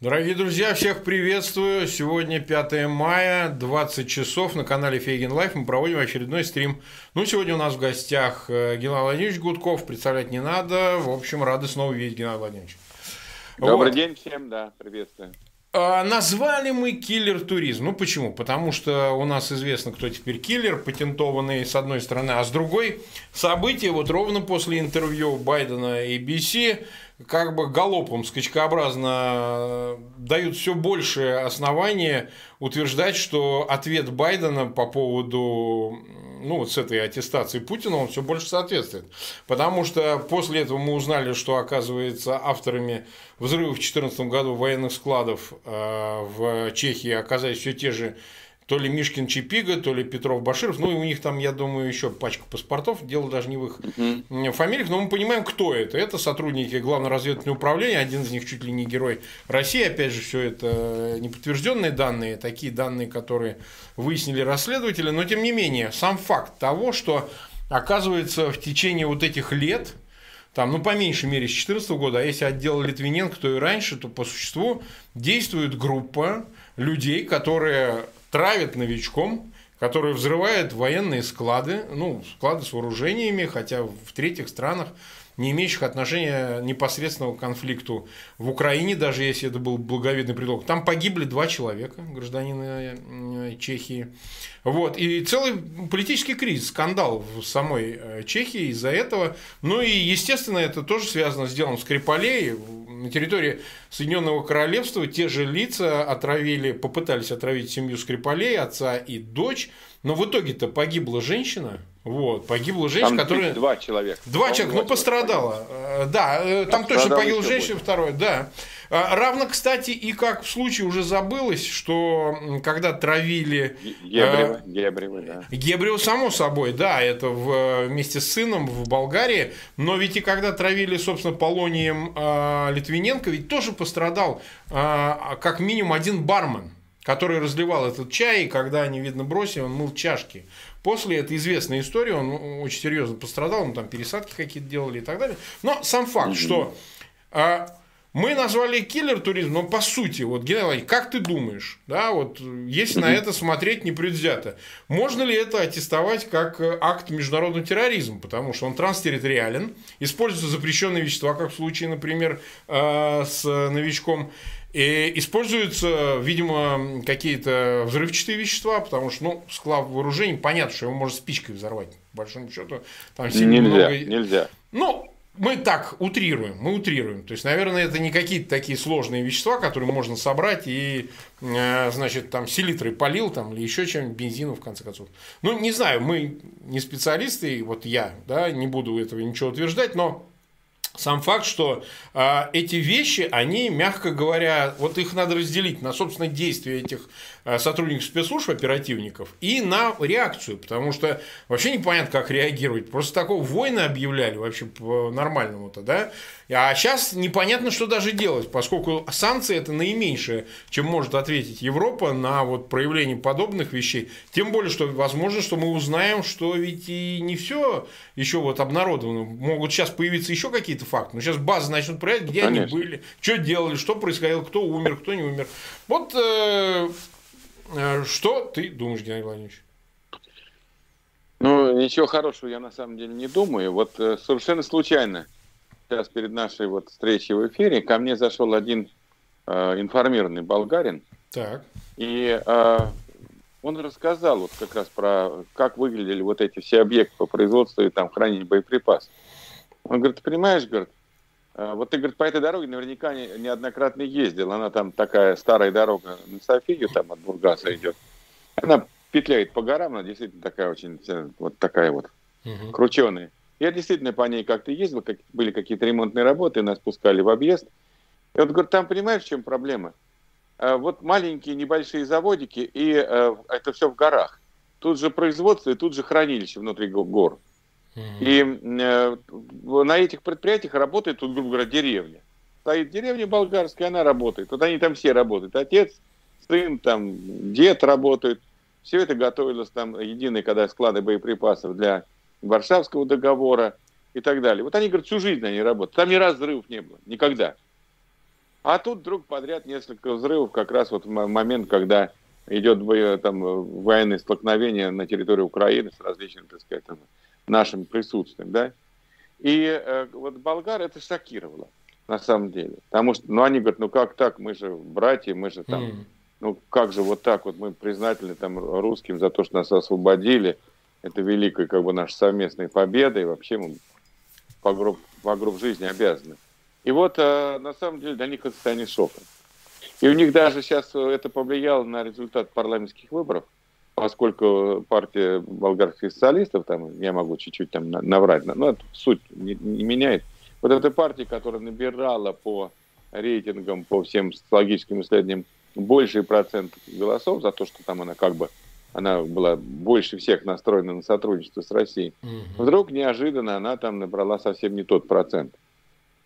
Дорогие друзья, всех приветствую. Сегодня 5 мая, 20 часов на канале Фейгин Live. Мы проводим очередной стрим. Ну, сегодня у нас в гостях э, Геннадий Владимирович Гудков. Представлять не надо. В общем, рады снова видеть Геннадий Владимирович. Добрый вот. день всем, да, приветствую. А, назвали мы киллер туризм. Ну почему? Потому что у нас известно, кто теперь киллер, патентованный с одной стороны, а с другой события вот ровно после интервью Байдена и ABC как бы галопом скачкообразно дают все больше основания утверждать, что ответ Байдена по поводу ну, вот с этой аттестацией Путина, он все больше соответствует. Потому что после этого мы узнали, что, оказывается, авторами взрыва в 2014 году военных складов э, в Чехии оказались все те же то ли Мишкин Чипига, то ли Петров Баширов. Ну, и у них там, я думаю, еще пачка паспортов. Дело даже не в их uh фамилиях, но мы понимаем, кто это. Это сотрудники Главного разведывательного управления. Один из них чуть ли не герой России. Опять же, все это неподтвержденные данные, такие данные, которые выяснили расследователи. Но, тем не менее, сам факт того, что, оказывается, в течение вот этих лет, там, ну, по меньшей мере, с 2014 года, а если отдел Литвиненко, то и раньше, то по существу действует группа людей, которые травит новичком, который взрывает военные склады, ну, склады с вооружениями, хотя в третьих странах, не имеющих отношения непосредственного к конфликту в Украине, даже если это был благовидный предлог. Там погибли два человека, гражданина э, Чехии. Вот. И целый политический кризис, скандал в самой э, Чехии из-за этого. Ну и, естественно, это тоже связано с делом Скрипалей на территории Соединенного Королевства те же лица отравили, попытались отравить семью Скрипалей, отца и дочь, но в итоге-то погибла женщина, вот, погибла женщина, там которая... Два человека. Два человека, ну, пострадала. Погибла. Да, э, там точно погибла женщина, больше. второе, да. А, равно, кстати, и как в случае уже забылось, что когда травили... Гебрева, э, Гебрева, да. Гебрева, само собой, да, это в, вместе с сыном в Болгарии, но ведь и когда травили, собственно, полонием э, Литвиненко, ведь тоже пострадал э, как минимум один бармен который разливал этот чай, и когда они, видно, бросили, он мыл чашки. После этой известной истории он очень серьезно пострадал, ну там пересадки какие-то делали и так далее. Но сам факт, что мы назвали киллер туризм, но по сути, вот, Геннадий, как ты думаешь, да, вот, если на это смотреть непредвзято, можно ли это аттестовать как акт международного терроризма, потому что он транстерриториален, используются запрещенные вещества, как в случае, например, а, с новичком, и используются, видимо, какие-то взрывчатые вещества, потому что, ну, склад вооружений, понятно, что его можно спичкой взорвать, по большому счету. Там нельзя, много... нельзя. Ну, мы так утрируем, мы утрируем. То есть, наверное, это не какие-то такие сложные вещества, которые можно собрать и, э, значит, там селитрой полил там или еще чем-нибудь, бензину, в конце концов. Ну, не знаю, мы не специалисты, вот я, да, не буду этого ничего утверждать, но сам факт, что э, эти вещи, они, мягко говоря, вот их надо разделить на, собственно, действия этих сотрудников спецслужб, оперативников, и на реакцию, потому что вообще непонятно, как реагировать. Просто такого войны объявляли вообще по-нормальному-то, да? А сейчас непонятно, что даже делать, поскольку санкции это наименьшее, чем может ответить Европа на вот проявление подобных вещей. Тем более, что возможно, что мы узнаем, что ведь и не все еще вот обнародовано. Могут сейчас появиться еще какие-то факты. Но сейчас базы начнут проверять, где Конечно. они были, что делали, что происходило, кто умер, кто не умер. Вот э, э, что ты думаешь, Геннадий Владимирович? Ну, ничего хорошего я на самом деле не думаю. Вот э, совершенно случайно сейчас перед нашей вот встречей в эфире ко мне зашел один э, информированный болгарин. Так. И э, он рассказал вот как раз про как выглядели вот эти все объекты по производству и там хранению боеприпасов. Он говорит, ты понимаешь, говорит, э, вот ты, говорит, по этой дороге наверняка не, неоднократно ездил. Она там такая старая дорога на Софию, там от Бургаса идет. Она петляет по горам, она действительно такая очень, вот такая вот, угу. крученая. Я действительно по ней как-то ездил, как, были какие-то ремонтные работы, нас пускали в объезд. И вот, говорит, там понимаешь, в чем проблема? А, вот маленькие небольшие заводики, и а, это все в горах. Тут же производство, и тут же хранилище внутри гор. И э, на этих предприятиях работает, тут, грубо говоря, деревня. Стоит деревня болгарская, она работает. Вот они там все работают. Отец, сын, там, дед работают. Все это готовилось там единые, когда склады боеприпасов для Варшавского договора и так далее. Вот они, говорят, всю жизнь они работают. Там ни разу взрывов не было. Никогда. А тут вдруг подряд несколько взрывов, как раз вот в момент, когда идет там, военное столкновение на территории Украины с различными, так сказать, там, нашим присутствием, да. И э, вот болгар это шокировало, на самом деле. Потому что, ну, они говорят, ну как так, мы же братья, мы же там, mm. ну как же вот так вот, мы признательны там русским за то, что нас освободили, это великая как бы наша совместная победа, и вообще мы по гроб, по гроб жизни обязаны. И вот э, на самом деле для них это состояние шока. И у них даже сейчас это повлияло на результат парламентских выборов, поскольку партия болгарских социалистов, там, я могу чуть-чуть там наврать, но это суть не, не меняет. Вот эта партия, которая набирала по рейтингам, по всем социологическим исследованиям больший процент голосов за то, что там она как бы она была больше всех настроена на сотрудничество с Россией. Угу. Вдруг неожиданно она там набрала совсем не тот процент.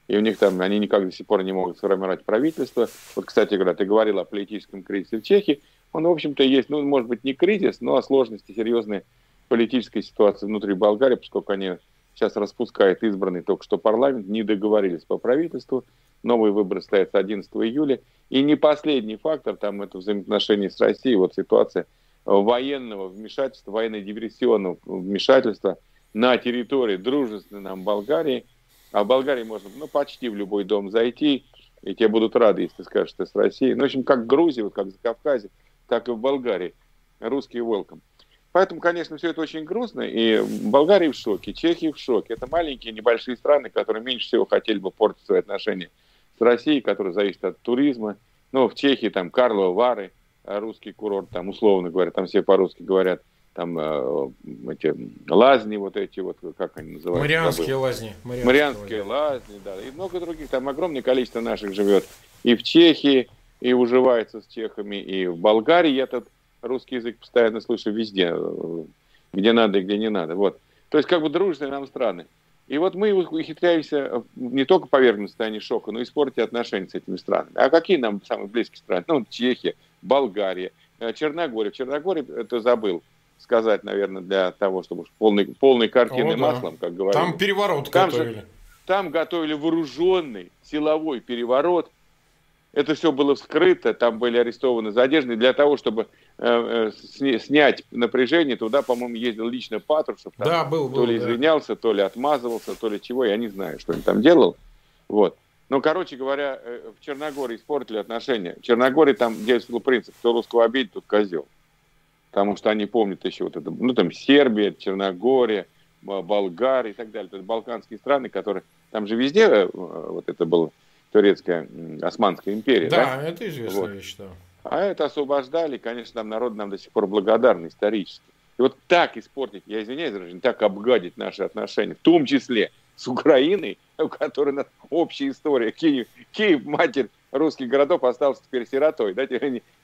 И у них там, они никак до сих пор не могут сформировать правительство. Вот, кстати говоря, ты говорил о политическом кризисе в Чехии. Он, в общем-то, есть, ну, может быть, не кризис, но сложности серьезной политической ситуации внутри Болгарии, поскольку они сейчас распускают избранный только что парламент, не договорились по правительству. Новые выборы состоятся 11 июля. И не последний фактор, там, это взаимоотношения с Россией, вот ситуация военного вмешательства, военно-диверсионного вмешательства на территории дружественной нам Болгарии. А в Болгарии можно ну, почти в любой дом зайти, и тебе будут рады, если ты скажешь, что ты с Россией. Ну, в общем, как в Грузии, вот как в Кавказе, так и в Болгарии. Русские welcome. Поэтому, конечно, все это очень грустно, и Болгария в шоке, Чехия в шоке. Это маленькие, небольшие страны, которые меньше всего хотели бы портить свои отношения с Россией, которые зависят от туризма. Ну, в Чехии там Карлова Вары – русский курорт, там, условно говоря, там все по-русски говорят, там э, эти лазни вот эти вот, как они называются? Марианские Забыл. лазни. Марианские, Марианские лазни, да, и много других, там огромное количество наших живет и в Чехии, и уживается с чехами, и в Болгарии я тут русский язык постоянно слышу везде, э, где надо и где не надо, вот. То есть как бы дружные нам страны. И вот мы ухитряемся не только повергнуть состояние шока, но и испортить отношения с этими странами. А какие нам самые близкие страны? Ну, Чехия, Болгария, э, Черногория. В Черногории, это забыл сказать, наверное, для того, чтобы полный, полной картины О, да. маслом, как говорят. Там переворот там готовили. Же, там готовили вооруженный силовой переворот. Это все было вскрыто, там были арестованы задержанные. Для того, чтобы э, э, снять напряжение, туда, по-моему, ездил лично Патрушев. Там, да, был, был. То ли да. извинялся, то ли отмазывался, то ли чего, я не знаю, что он там делал. Вот. Ну, короче говоря, э, в Черногории испортили отношения. В Черногории там действовал принцип, кто русского обидит, тот козел. Потому что они помнят еще вот это, ну, там Сербия, Черногория, Болгария и так далее. То есть балканские страны, которые... Там же везде э, вот это была турецкая Османская империя. Да, да? это известная вот. вещь, да. А это освобождали, конечно, там народ нам до сих пор благодарны исторически. И вот так испортить, я извиняюсь, так обгадить наши отношения, в том числе с Украиной, у которой нас общая история. Киев, Киев, матерь русских городов, остался теперь сиротой. Да?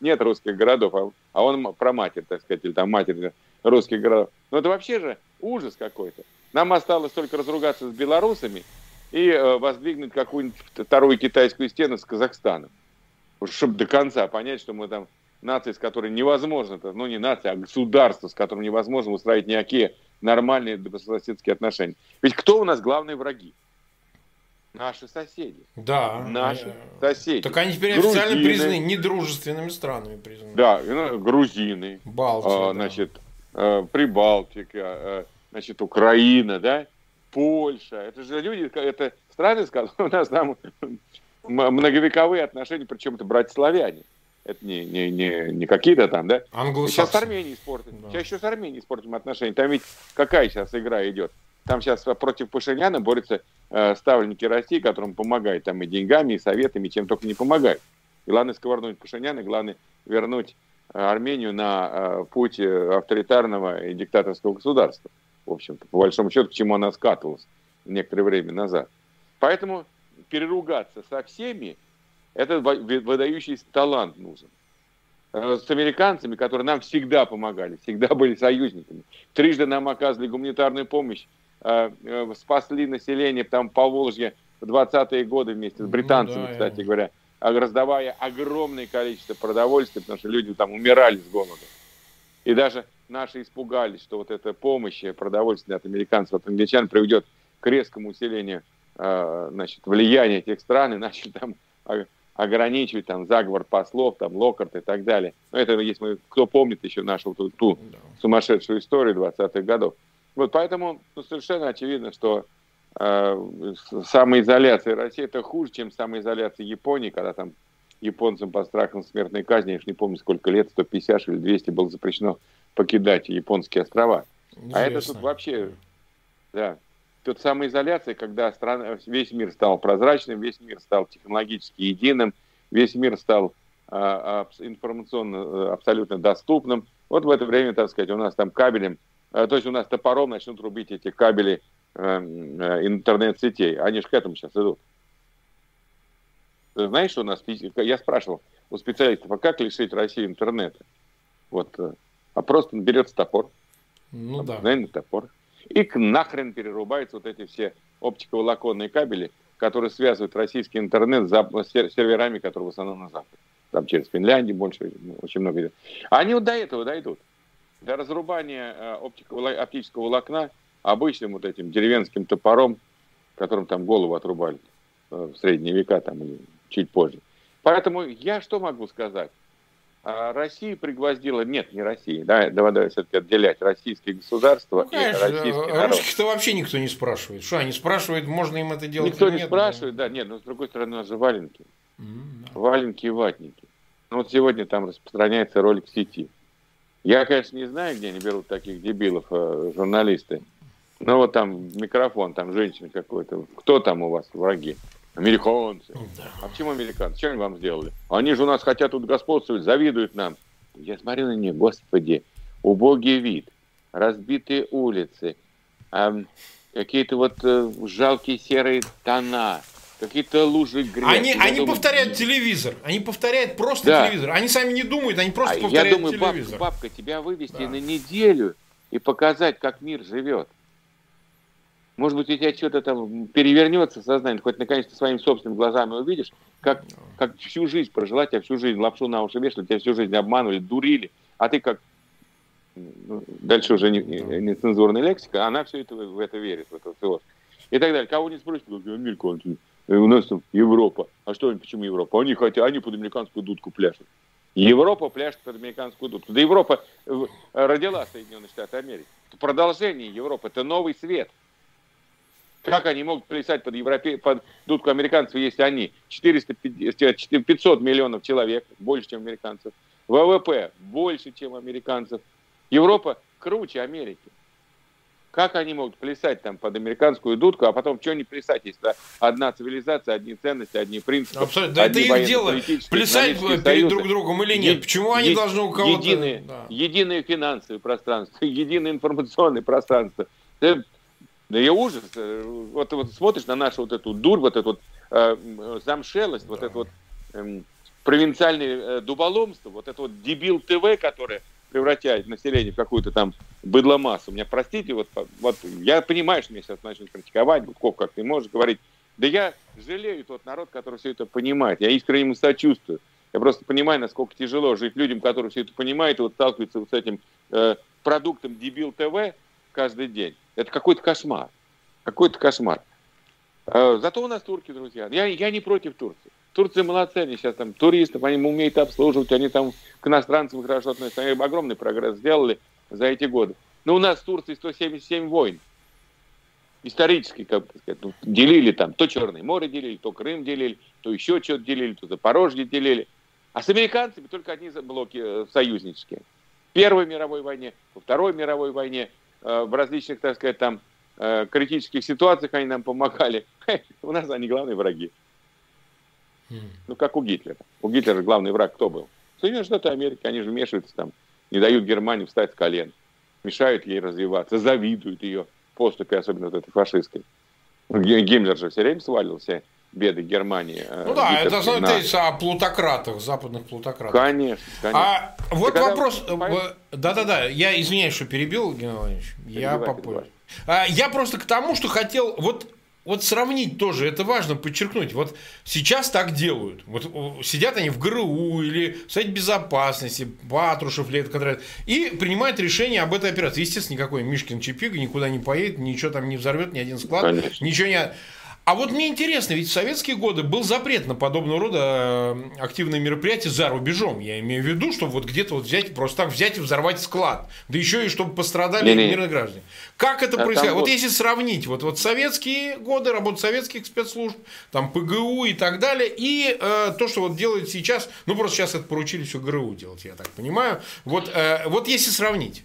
Нет русских городов, а, а он про матерь, так сказать, или там матерь русских городов. Но это вообще же ужас какой-то. Нам осталось только разругаться с белорусами и э, воздвигнуть какую-нибудь вторую китайскую стену с Казахстаном. Чтобы до конца понять, что мы там нация, с которой невозможно, ну не нация, а государство, с которым невозможно устраивать никакие нормальные добрососедские отношения. Ведь кто у нас главные враги? Наши соседи. Да. Наши соседи. Так они теперь грузины. официально признаны недружественными странами. Признаны. Да, ну, грузины. Балтия. А, значит, а, Прибалтика, а, значит, Украина, да, Польша. Это же люди, это страны, с которыми у нас там многовековые отношения, причем это братья-славяне. Это не, не, не, не какие-то там, да? Сейчас с Арменией испортим. Да. Сейчас еще с Арменией испортим отношения. Там ведь какая сейчас игра идет? Там сейчас против Пашиняна борются э, ставленники России, которым помогают там и деньгами, и советами, и чем только не помогают. И главное сковырнуть Пашиняна, главное вернуть э, Армению на э, путь э, авторитарного и диктаторского государства. В общем-то, по большому счету, к чему она скатывалась некоторое время назад. Поэтому переругаться со всеми – это выдающийся талант нужен. Э, с американцами, которые нам всегда помогали, всегда были союзниками. Трижды нам оказывали гуманитарную помощь, э, э, спасли население там по Волжье в 20-е годы вместе с ну британцами, ну, да, кстати я... говоря, раздавая огромное количество продовольствия, потому что люди там умирали с голода. И даже наши испугались, что вот эта помощь продовольствия от американцев, от англичан приведет к резкому усилению значит, влияния этих стран, и начали там ограничивать там заговор послов, там Локарт и так далее. Но это, если мы, кто помнит еще нашу ту, ту сумасшедшую историю 20-х годов. Вот поэтому ну, совершенно очевидно, что э, самоизоляция России это хуже, чем самоизоляция Японии, когда там японцам по страхам смертной казни, я уж не помню сколько лет, 150 или 200 было запрещено покидать японские острова. Интересно. А это тут вообще, да, тут самоизоляция, когда страна, весь мир стал прозрачным, весь мир стал технологически единым, весь мир стал а, а, информационно э, абсолютно доступным. Вот в это время, так сказать, у нас там кабелем, а, то есть у нас топором начнут рубить эти кабели э, э, интернет-сетей. Они же к этому сейчас идут. Знаешь, что у нас, я спрашивал у специалистов, а как лишить Россию интернета? Вот, а просто берется топор. Ну да. топор и нахрен перерубаются вот эти все оптиковолоконные кабели, которые связывают российский интернет с серверами, которые в основном на Западе. Там через Финляндию больше, очень много идет. Они вот до этого дойдут. До разрубания э, оптического волокна обычным вот этим деревенским топором, которым там голову отрубали э, в средние века там или чуть позже. Поэтому я что могу сказать? А Россия пригвоздила, нет, не Россия, да, давай, все-таки отделять российское государство ну, конечно, и российский народ. Русских-то вообще никто не спрашивает. Что они спрашивают, можно им это делать Никто не нет, спрашивает, да. нет, но с другой стороны, у нас же валенки. Mm-hmm. Валенки и ватники. Ну вот сегодня там распространяется ролик в сети. Я, конечно, не знаю, где они берут таких дебилов, э, журналисты. Но вот там микрофон, там женщина какой-то. Кто там у вас враги? Американцы. Да. А почему американцы? Они вам сделали? Они же у нас хотят тут господствовать, завидуют нам. Я смотрю на них, господи, убогий вид, разбитые улицы, э, какие-то вот э, жалкие серые тона, какие-то лужи грязи. Они, они думаю, повторяют телевизор. Они повторяют просто да. телевизор. Они сами не думают, они просто а повторяют я думаю, телевизор. Бабка, бабка, тебя вывести да. на неделю и показать, как мир живет. Может быть, у тебя что-то там перевернется сознание, хоть наконец-то своими собственными глазами увидишь, как, как всю жизнь прожила, тебя всю жизнь лапшу на уши вешали, тебя всю жизнь обманывали, дурили, а ты как ну, дальше уже не, не, не цензурная лексика, она все это в это верит, в это все. И так далее. Кого не спросит, как американцы, э, у нас там Европа. А что, почему Европа? Они хотят, они под американскую дудку пляшут. Европа пляшет под американскую дудку. Да Европа э, родила Соединенные Штаты Америки. Это продолжение Европы, это новый свет. Как они могут плясать под, европе... под дудку американцев, если они 450, 500 миллионов человек, больше, чем американцев, ВВП больше, чем американцев, Европа круче Америки. Как они могут плясать там под американскую дудку, а потом что они плясать, если одна цивилизация, одни ценности, одни принципы. Абсолютно. Да это их дело. Плясать перед союзы. друг другом или нет. Е- Почему они е- должны у кого-то... Единое, да. единое финансовое пространство, единое информационное пространство. Да я ужас. Вот, вот смотришь на нашу вот эту дурь, вот эту вот э, замшелость, да. вот это вот э, провинциальное э, дуболомство, вот это вот дебил ТВ, которое превращает население в какую-то там быдломассу. Меня простите, вот, вот я понимаю, что меня сейчас начнут критиковать, Гудков, как ты можешь говорить. Да я жалею тот народ, который все это понимает. Я искренне ему сочувствую. Я просто понимаю, насколько тяжело жить людям, которые все это понимают и вот сталкиваются вот с этим э, продуктом дебил ТВ каждый день. Это какой-то кошмар. Какой-то кошмар. А, зато у нас турки, друзья. Я, я не против Турции. Турция молодцы, они сейчас там туристов, они умеют обслуживать, они там к иностранцам хорошо относятся. Они огромный прогресс сделали за эти годы. Но у нас в Турции 177 войн. Исторически, как бы сказать, ну, делили там, то Черное море делили, то Крым делили, то еще что-то делили, то Запорожье делили. А с американцами только одни блоки э, союзнические. В Первой мировой войне, во Второй мировой войне, Э, в различных, так сказать, там э, критических ситуациях они нам помогали. У нас они главные враги. Ну, как у Гитлера. У Гитлера главный враг кто был? Соединенные Штаты Америки, они же вмешиваются там, не дают Германии встать с колен, мешают ей развиваться, завидуют ее поступи, особенно вот этой фашистской. Гиммлер же все время свалился беды Германии. Э, ну да, это основной на... о плутократах, западных плутократах. Конечно, конечно. А вот Ты вопрос, э, да-да-да, я извиняюсь, что перебил, Геннадий Владимирович, я попозже. А, я просто к тому, что хотел, вот вот сравнить тоже, это важно подчеркнуть. Вот сейчас так делают. Вот сидят они в ГРУ или в Совете Безопасности, Патрушев, Лет Кондрат, и принимают решение об этой операции. Естественно, никакой Мишкин Чипига никуда не поедет, ничего там не взорвет, ни один склад, Конечно. ничего не... А вот мне интересно, ведь в советские годы был запрет на подобного рода э, активные мероприятия за рубежом. Я имею в виду, чтобы вот где-то вот взять, просто так взять и взорвать склад. Да еще и чтобы пострадали не, не. мирные граждане. Как это а происходит? Вот, вот если сравнить, вот, вот советские годы, работу советских спецслужб, там ПГУ и так далее, и э, то, что вот делают сейчас, ну просто сейчас это поручили все ГРУ делать, я так понимаю. Вот, э, вот если сравнить.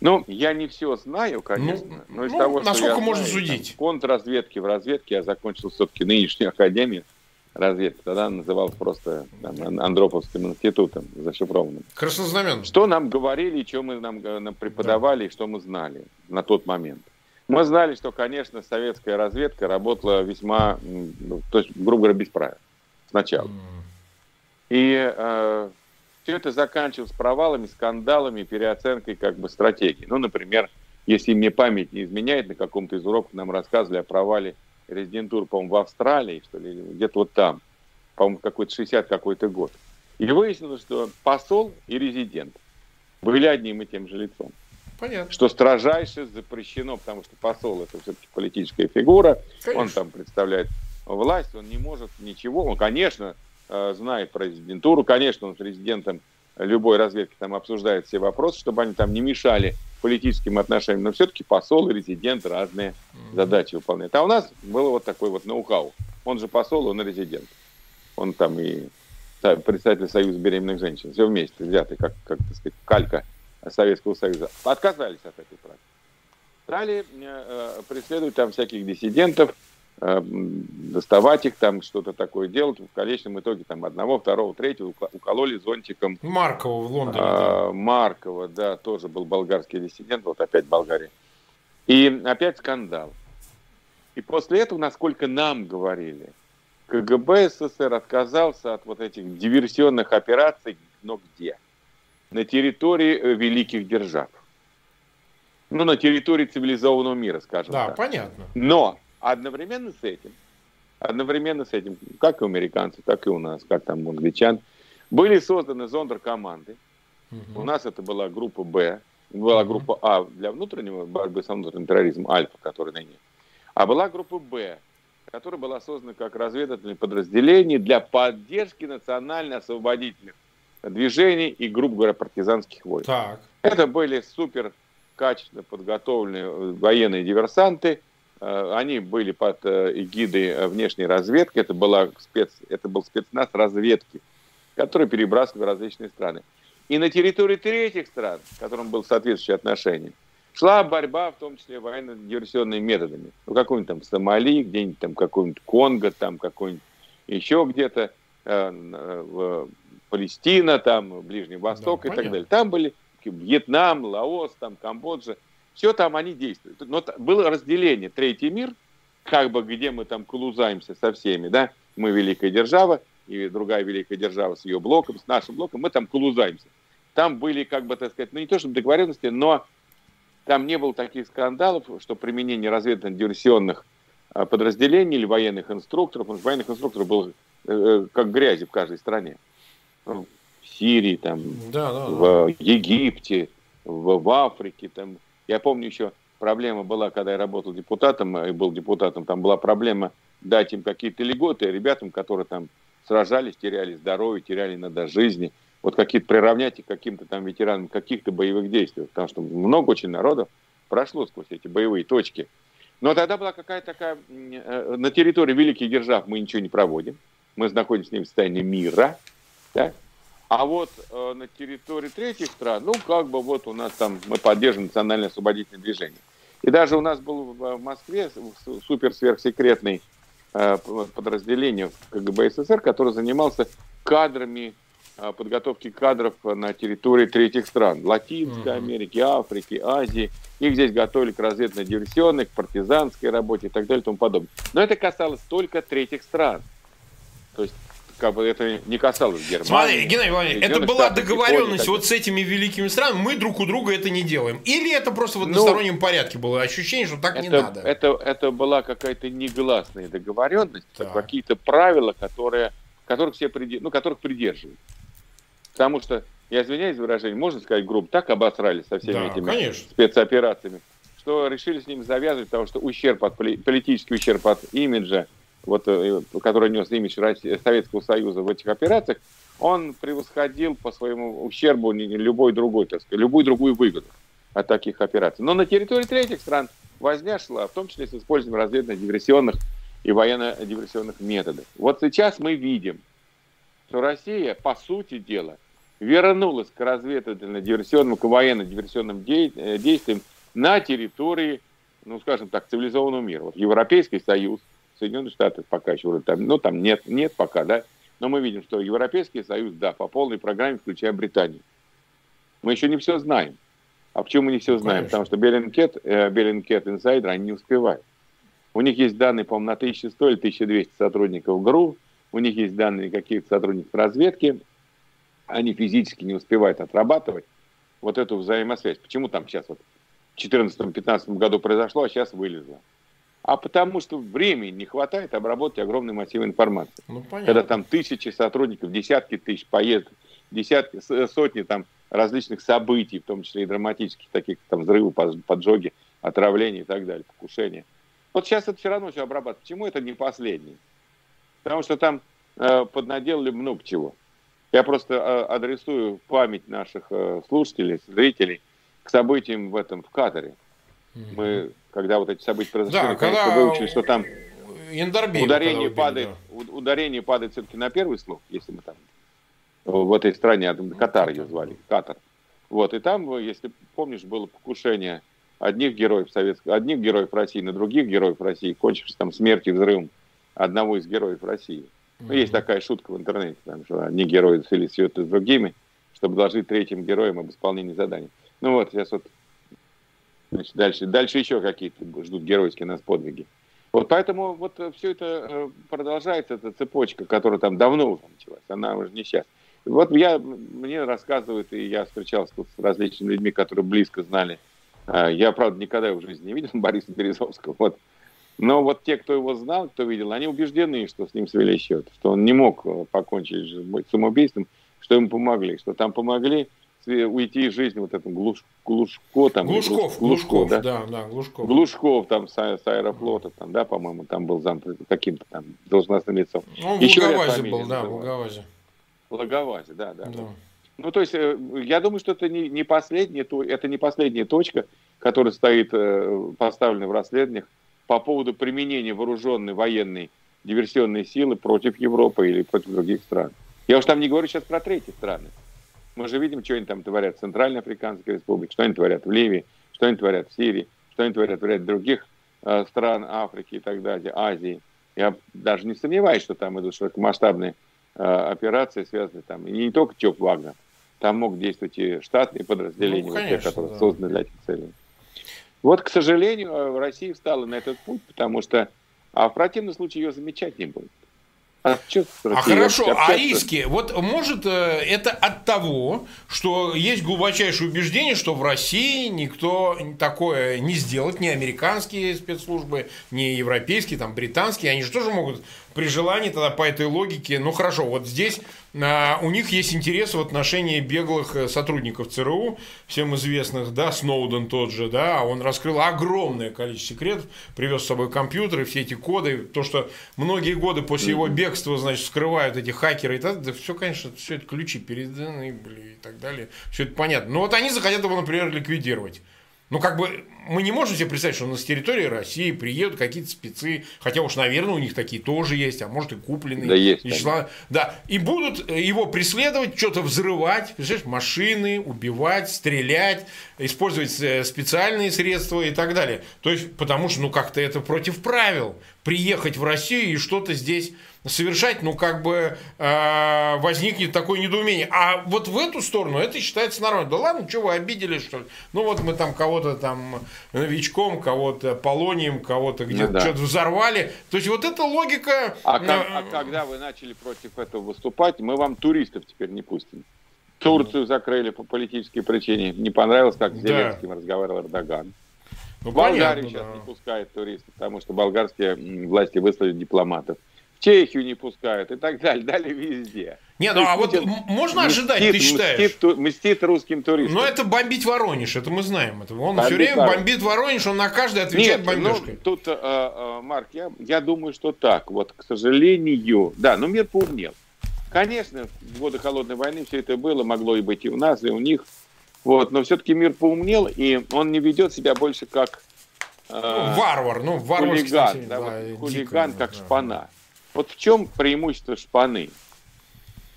Ну, я не все знаю, конечно, ну, но из ну, того, насколько что я можно знаю, судить? Там, контрразведки в разведке я закончил все-таки нынешнюю академию разведки. Тогда назывался просто там, Андроповским институтом зашифрованным. Краснознамен. Что нам говорили, что мы нам, нам преподавали, да. что мы знали на тот момент. Мы знали, что, конечно, советская разведка работала весьма, то есть, грубо говоря, без правил сначала. И э, все это заканчивалось провалами, скандалами, переоценкой как бы стратегии. Ну, например, если мне память не изменяет, на каком-то из уроков нам рассказывали о провале резидентуры, по-моему, в Австралии, что ли, где-то вот там, по-моему, какой-то 60 какой-то год. И выяснилось, что посол и резидент были одним и тем же лицом. Понятно. Что строжайше запрещено, потому что посол это все-таки политическая фигура, Конечно. он там представляет власть, он не может ничего, он, конечно, знает про резидентуру. Конечно, он с резидентом любой разведки там обсуждает все вопросы, чтобы они там не мешали политическим отношениям, но все-таки посол и резидент разные задачи выполняют. А у нас было вот такой вот ноу-хау. Он же посол, он и резидент. Он там и представитель Союза беременных женщин. Все вместе взяты, как, как так сказать, калька Советского Союза. Отказались от этой практики. Стали э, э, преследовать там всяких диссидентов, Э, доставать их, там что-то такое делать. В конечном итоге там одного, второго, третьего укололи зонтиком. Маркова в Лондоне. А, да. Маркова, да, тоже был болгарский диссидент, вот опять Болгария. И опять скандал. И после этого, насколько нам говорили, КГБ СССР отказался от вот этих диверсионных операций, но где? На территории э, великих держав. Ну, на территории цивилизованного мира, скажем да, так. Да, понятно. Но одновременно с этим, одновременно с этим, как и у американцев, так и у нас, как там у англичан, были созданы зондеркоманды. Угу. У нас это была группа Б, была группа А для внутреннего борьбы с внутренним терроризмом, Альфа, который ныне. А была группа Б, которая была создана как разведывательное подразделение для поддержки национально-освободительных движений и, грубо говоря, партизанских войн. Так. Это были супер качественно подготовленные военные диверсанты, Э, они были под э, эгидой э, внешней разведки. Это, была спец, это был спецназ разведки, который перебрасывал в различные страны. И на территории третьих стран, к которым было соответствующее отношение, шла борьба, в том числе военно-диверсионными методами. Ну, какой-нибудь там Сомали, где-нибудь там какой-нибудь Конго, там какой-нибудь еще где-то, э, в Палестина, там Ближний Восток да, и понятно. так далее. Там были Вьетнам, Лаос, там Камбоджа. Все там они действуют. Но было разделение. Третий мир, как бы где мы там колузаемся со всеми, да, мы великая держава, и другая великая держава с ее блоком, с нашим блоком, мы там колузаемся. Там были, как бы, так сказать, ну не то чтобы договоренности, но там не было таких скандалов, что применение разведывательно-диверсионных а, подразделений или военных инструкторов, потому что военных инструкторов было э, э, как грязи в каждой стране. Ну, в Сирии, там, да, да, в да. Египте, в, в Африке, там, я помню еще, проблема была, когда я работал депутатом и был депутатом, там была проблема дать им какие-то льготы ребятам, которые там сражались, теряли здоровье, теряли иногда жизни. Вот какие-то приравнять их каким-то там ветеранам каких-то боевых действий. Потому что много очень народов прошло сквозь эти боевые точки. Но тогда была какая-то такая... Э, на территории великих держав мы ничего не проводим. Мы находимся с ними в состоянии мира. Да? А вот э, на территории третьих стран, ну, как бы вот у нас там, мы поддерживаем национальное освободительное движение. И даже у нас был в Москве супер-сверхсекретный э, подразделение КГБ СССР, который занимался кадрами, э, подготовки кадров на территории третьих стран. Латинской Америки, Африки, Азии. Их здесь готовили к разведно-диверсионной, к партизанской работе и так далее и тому подобное. Но это касалось только третьих стран. То есть как бы это не касалось Германии. Смотри, Геннадий Владимирович, это была договоренность Японии, вот с этими великими странами, мы друг у друга это не делаем. Или это просто в ну, одностороннем ну, порядке было ощущение, что так это, не надо? Это, это была какая-то негласная договоренность, так. какие-то правила, которые, которых все приди, ну, которых придерживают. Потому что, я извиняюсь за выражение, можно сказать грубо, так обосрались со всеми да, этими конечно. спецоперациями что решили с ним завязывать, потому что ущерб от политический ущерб от имиджа, вот, э, который нес имидж России, Советского Союза в этих операциях, он превосходил по своему ущербу любой другой, так сказать, любую другую выгоду от таких операций. Но на территории третьих стран возня шла, в том числе с использованием разведных диверсионных и военно-диверсионных методов. Вот сейчас мы видим, что Россия, по сути дела, вернулась к разведывательно-диверсионным, к военно-диверсионным э, действиям на территории, ну, скажем так, цивилизованного мира. Вот Европейский Союз, Соединенные Штаты пока еще вроде там, ну, там нет, нет пока, да, но мы видим, что Европейский Союз, да, по полной программе, включая Британию. Мы еще не все знаем. А почему мы не все знаем? Конечно. Потому что Bellingcat, э, Bellingcat инсайдеры, они не успевают. У них есть данные, по-моему, на 1100 или 1200 сотрудников ГРУ, у них есть данные каких-то сотрудников разведки, они физически не успевают отрабатывать вот эту взаимосвязь. Почему там сейчас вот в 2014-2015 году произошло, а сейчас вылезло? А потому что времени не хватает обработать огромный массив информации. Ну, Когда там тысячи сотрудников, десятки тысяч поездок, десятки, сотни там различных событий, в том числе и драматических, таких там взрывы, поджоги, отравления и так далее, покушения. Вот сейчас это все равно все обрабатывать. Почему это не последний? Потому что там э, поднаделали много чего. Я просто э, адресую память наших э, слушателей, зрителей к событиям в этом, в Катаре. Мы, когда вот эти события произошли, да, когда конечно, выучили, что там ударение, убили, падает, да. ударение падает все-таки на первый слог, если мы там в этой стране, Катар ее звали, Катар. Вот, и там, если помнишь, было покушение одних героев советского, одних героев России на других героев России, кончившись там смертью взрывом одного из героев России. Ну, есть такая шутка в интернете, там, что одни герои свели с другими, чтобы доложить третьим героям об исполнении заданий. Ну вот, сейчас вот значит, дальше, дальше еще какие-то ждут геройские нас подвиги. Вот поэтому вот все это э, продолжается, эта цепочка, которая там давно уже началась, она уже не сейчас. Вот я, мне рассказывают, и я встречался тут с различными людьми, которые близко знали. А, я, правда, никогда в жизни не видел Бориса Березовского. Вот. Но вот те, кто его знал, кто видел, они убеждены, что с ним свели счет, что он не мог э, покончить самоубийством, что ему помогли, что там помогли уйти из жизни вот этому Глуш, Глушко, там, Глушков, Глушко, Глушков, да? да, да, Глушков. Глушков там с, с аэрофлота, там, да, по-моему, там был зам каким-то там должностным лицом. Он Еще в Волговазе был, да, в Волговазе. Лаговазе, да, да. да. Ну, то есть, э, я думаю, что это не, не последняя, это не последняя точка, которая стоит э, поставлена в расследованиях по поводу применения вооруженной военной диверсионной силы против Европы или против других стран. Я уж там не говорю сейчас про третьи страны. Мы же видим, что они там творят в Центральной Африканской Республике, что они творят в Ливии, что они творят в Сирии, что они творят в ряде других э, стран Африки и так далее, Азии. Я даже не сомневаюсь, что там идут широкомасштабные Э, операции, связанные там, и не только ЧОП Вагнер, там могут действовать и штатные подразделения, ну, конечно, вот те, которые да. созданы для этих целей. Вот, к сожалению, э, Россия встала на этот путь, потому что а в противном случае ее замечать не будет. А, а хорошо, а риски? Вот может э, это от того, что есть глубочайшее убеждение, что в России никто такое не сделает, ни американские спецслужбы, ни европейские, там британские, они же тоже могут при желании тогда по этой логике, ну хорошо, вот здесь у них есть интерес в отношении беглых э, сотрудников ЦРУ, всем известных, да, Сноуден тот же, да, он раскрыл огромное количество секретов, привез с собой компьютеры, все эти коды, то, что многие годы после его бегства, значит, скрывают эти хакеры и так, да все, конечно, все это ключи переданы, и так далее, все это понятно. Но вот они захотят его, например, ликвидировать. Ну, как бы мы не можем себе представить, что у нас с территории России приедут какие-то спецы, хотя уж, наверное, у них такие тоже есть, а может и купленные. Да, есть. И, числа, да, и будут его преследовать, что-то взрывать, машины, убивать, стрелять, использовать э, специальные средства и так далее. То есть, потому что, ну, как-то это против правил. Приехать в Россию и что-то здесь совершать, ну, как бы э, возникнет такое недоумение. А вот в эту сторону это считается нормально. Да ладно, что вы обидели, что ли? Ну, вот мы там кого-то там новичком, кого-то полонием, кого-то где-то ну, да. что-то взорвали. То есть, вот эта логика... А, как, а когда вы начали против этого выступать, мы вам туристов теперь не пустим. Турцию закрыли по политической причине. Не понравилось, как с Зеленским да. разговаривал Эрдоган. Ну, Болгарию понятно, сейчас да. не пускает туристов, потому что болгарские власти выслали дипломатов в Чехию не пускают и так далее, далее везде. Не, ну а вот можно ожидать, мстит, ты считаешь? Мстит, мстит русским туристам. Но это бомбить Воронеж, это мы знаем. Это. Он бомбит все время Воронеж. бомбит Воронеж, он на каждый отвечает Нет, бомбежкой. Ну, тут, э, э, Марк, я, я думаю, что так. Вот, к сожалению, да, но мир поумнел. Конечно, в годы холодной войны все это было, могло и быть и у нас, и у них. Вот, но все-таки мир поумнел, и он не ведет себя больше как э, ну, варвар, ну варварский хулиган, да, да, вот, хулиган как да. шпана. Вот в чем преимущество шпаны?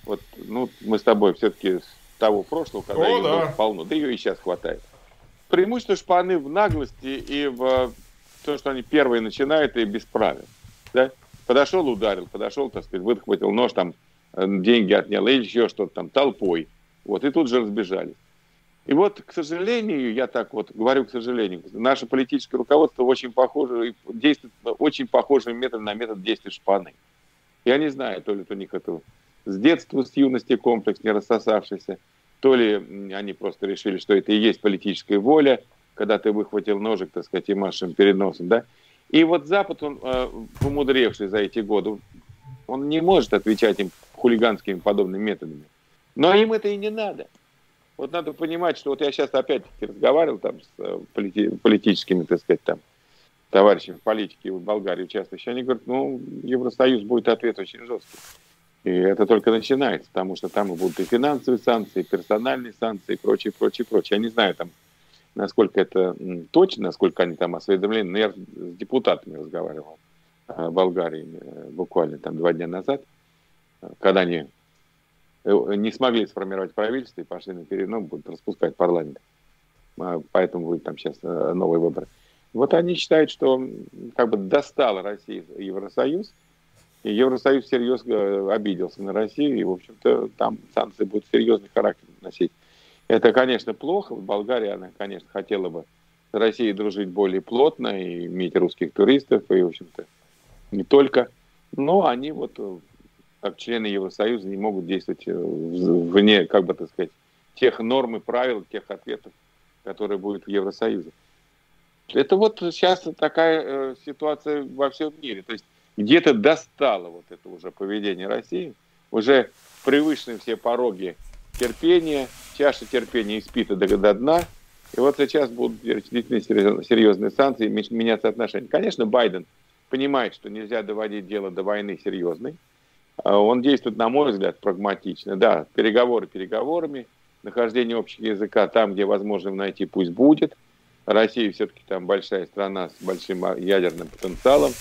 Вот, ну, мы с тобой все-таки с того прошлого, когда О, ее да. полно, да ее и сейчас хватает. Преимущество шпаны в наглости и в том, что они первые начинают и без правил. Да? Подошел, ударил, подошел, так сказать, выхватил нож, там, э, деньги отнял, или еще что-то там, толпой. Вот, и тут же разбежались. И вот, к сожалению, я так вот говорю, к сожалению, наше политическое руководство очень похоже, действует очень похожим методом на метод действия шпаны. Я не знаю, то ли у них это с детства, с юности комплекс не рассосавшийся, то ли они просто решили, что это и есть политическая воля, когда ты выхватил ножик, так сказать, и машем перед носом, да. И вот Запад, он, э, умудревший за эти годы, он не может отвечать им хулиганскими подобными методами. Но им это и не надо. Вот надо понимать, что вот я сейчас опять-таки разговаривал там с э, полити политическими, так сказать, там, товарищами в политике в Болгарии участвующие, они говорят, ну, Евросоюз будет ответ очень жесткий. И это только начинается, потому что там будут и финансовые санкции, и персональные санкции, и прочее, прочее, прочее. Я не знаю там, насколько это точно, насколько они там осведомлены, но я с депутатами разговаривал в Болгарии э, буквально там два дня назад, когда они э, не смогли сформировать правительство и пошли на перед, ну, будут распускать парламент. А, поэтому будет там сейчас э, новые выборы. Вот они считают, что как бы достала Россия Евросоюз, и Евросоюз серьезно обиделся на Россию, и, в общем-то, там санкции будут серьезный характер носить. Это, конечно, плохо. Болгария, она, конечно, хотела бы с Россией дружить более плотно и иметь русских туристов, и, в общем-то, не только. Но они вот, как члены Евросоюза, не могут действовать э, вне, как бы так сказать, тех норм и правил, тех ответов, которые будут в Евросоюзе. Это вот сейчас такая э, ситуация во всем мире. То есть где-то достало вот это уже поведение России, уже превышены все пороги терпения, чаша терпения испита до, до дна, и вот сейчас будут действительно серьезные санкции, меняться отношения. Конечно, Байден понимает, что нельзя доводить дело до войны серьезной. А он действует, на мой взгляд, прагматично. Да, переговоры переговорами, нахождение общего языка там, где возможно найти, пусть будет. Россия все-таки там большая страна с большим ядерным потенциалом.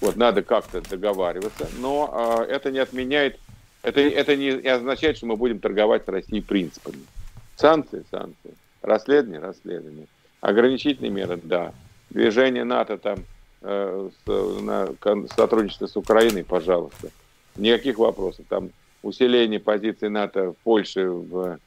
Вот, надо как-то договариваться, но э, это не отменяет, это, это не означает, что мы будем торговать с Россией принципами. Санкции, санкции, расследование, расследование, ограничительные меры, да, движение НАТО там, э, с, на сотрудничество с Украиной, пожалуйста, никаких вопросов, там усиление позиции НАТО в Польше, в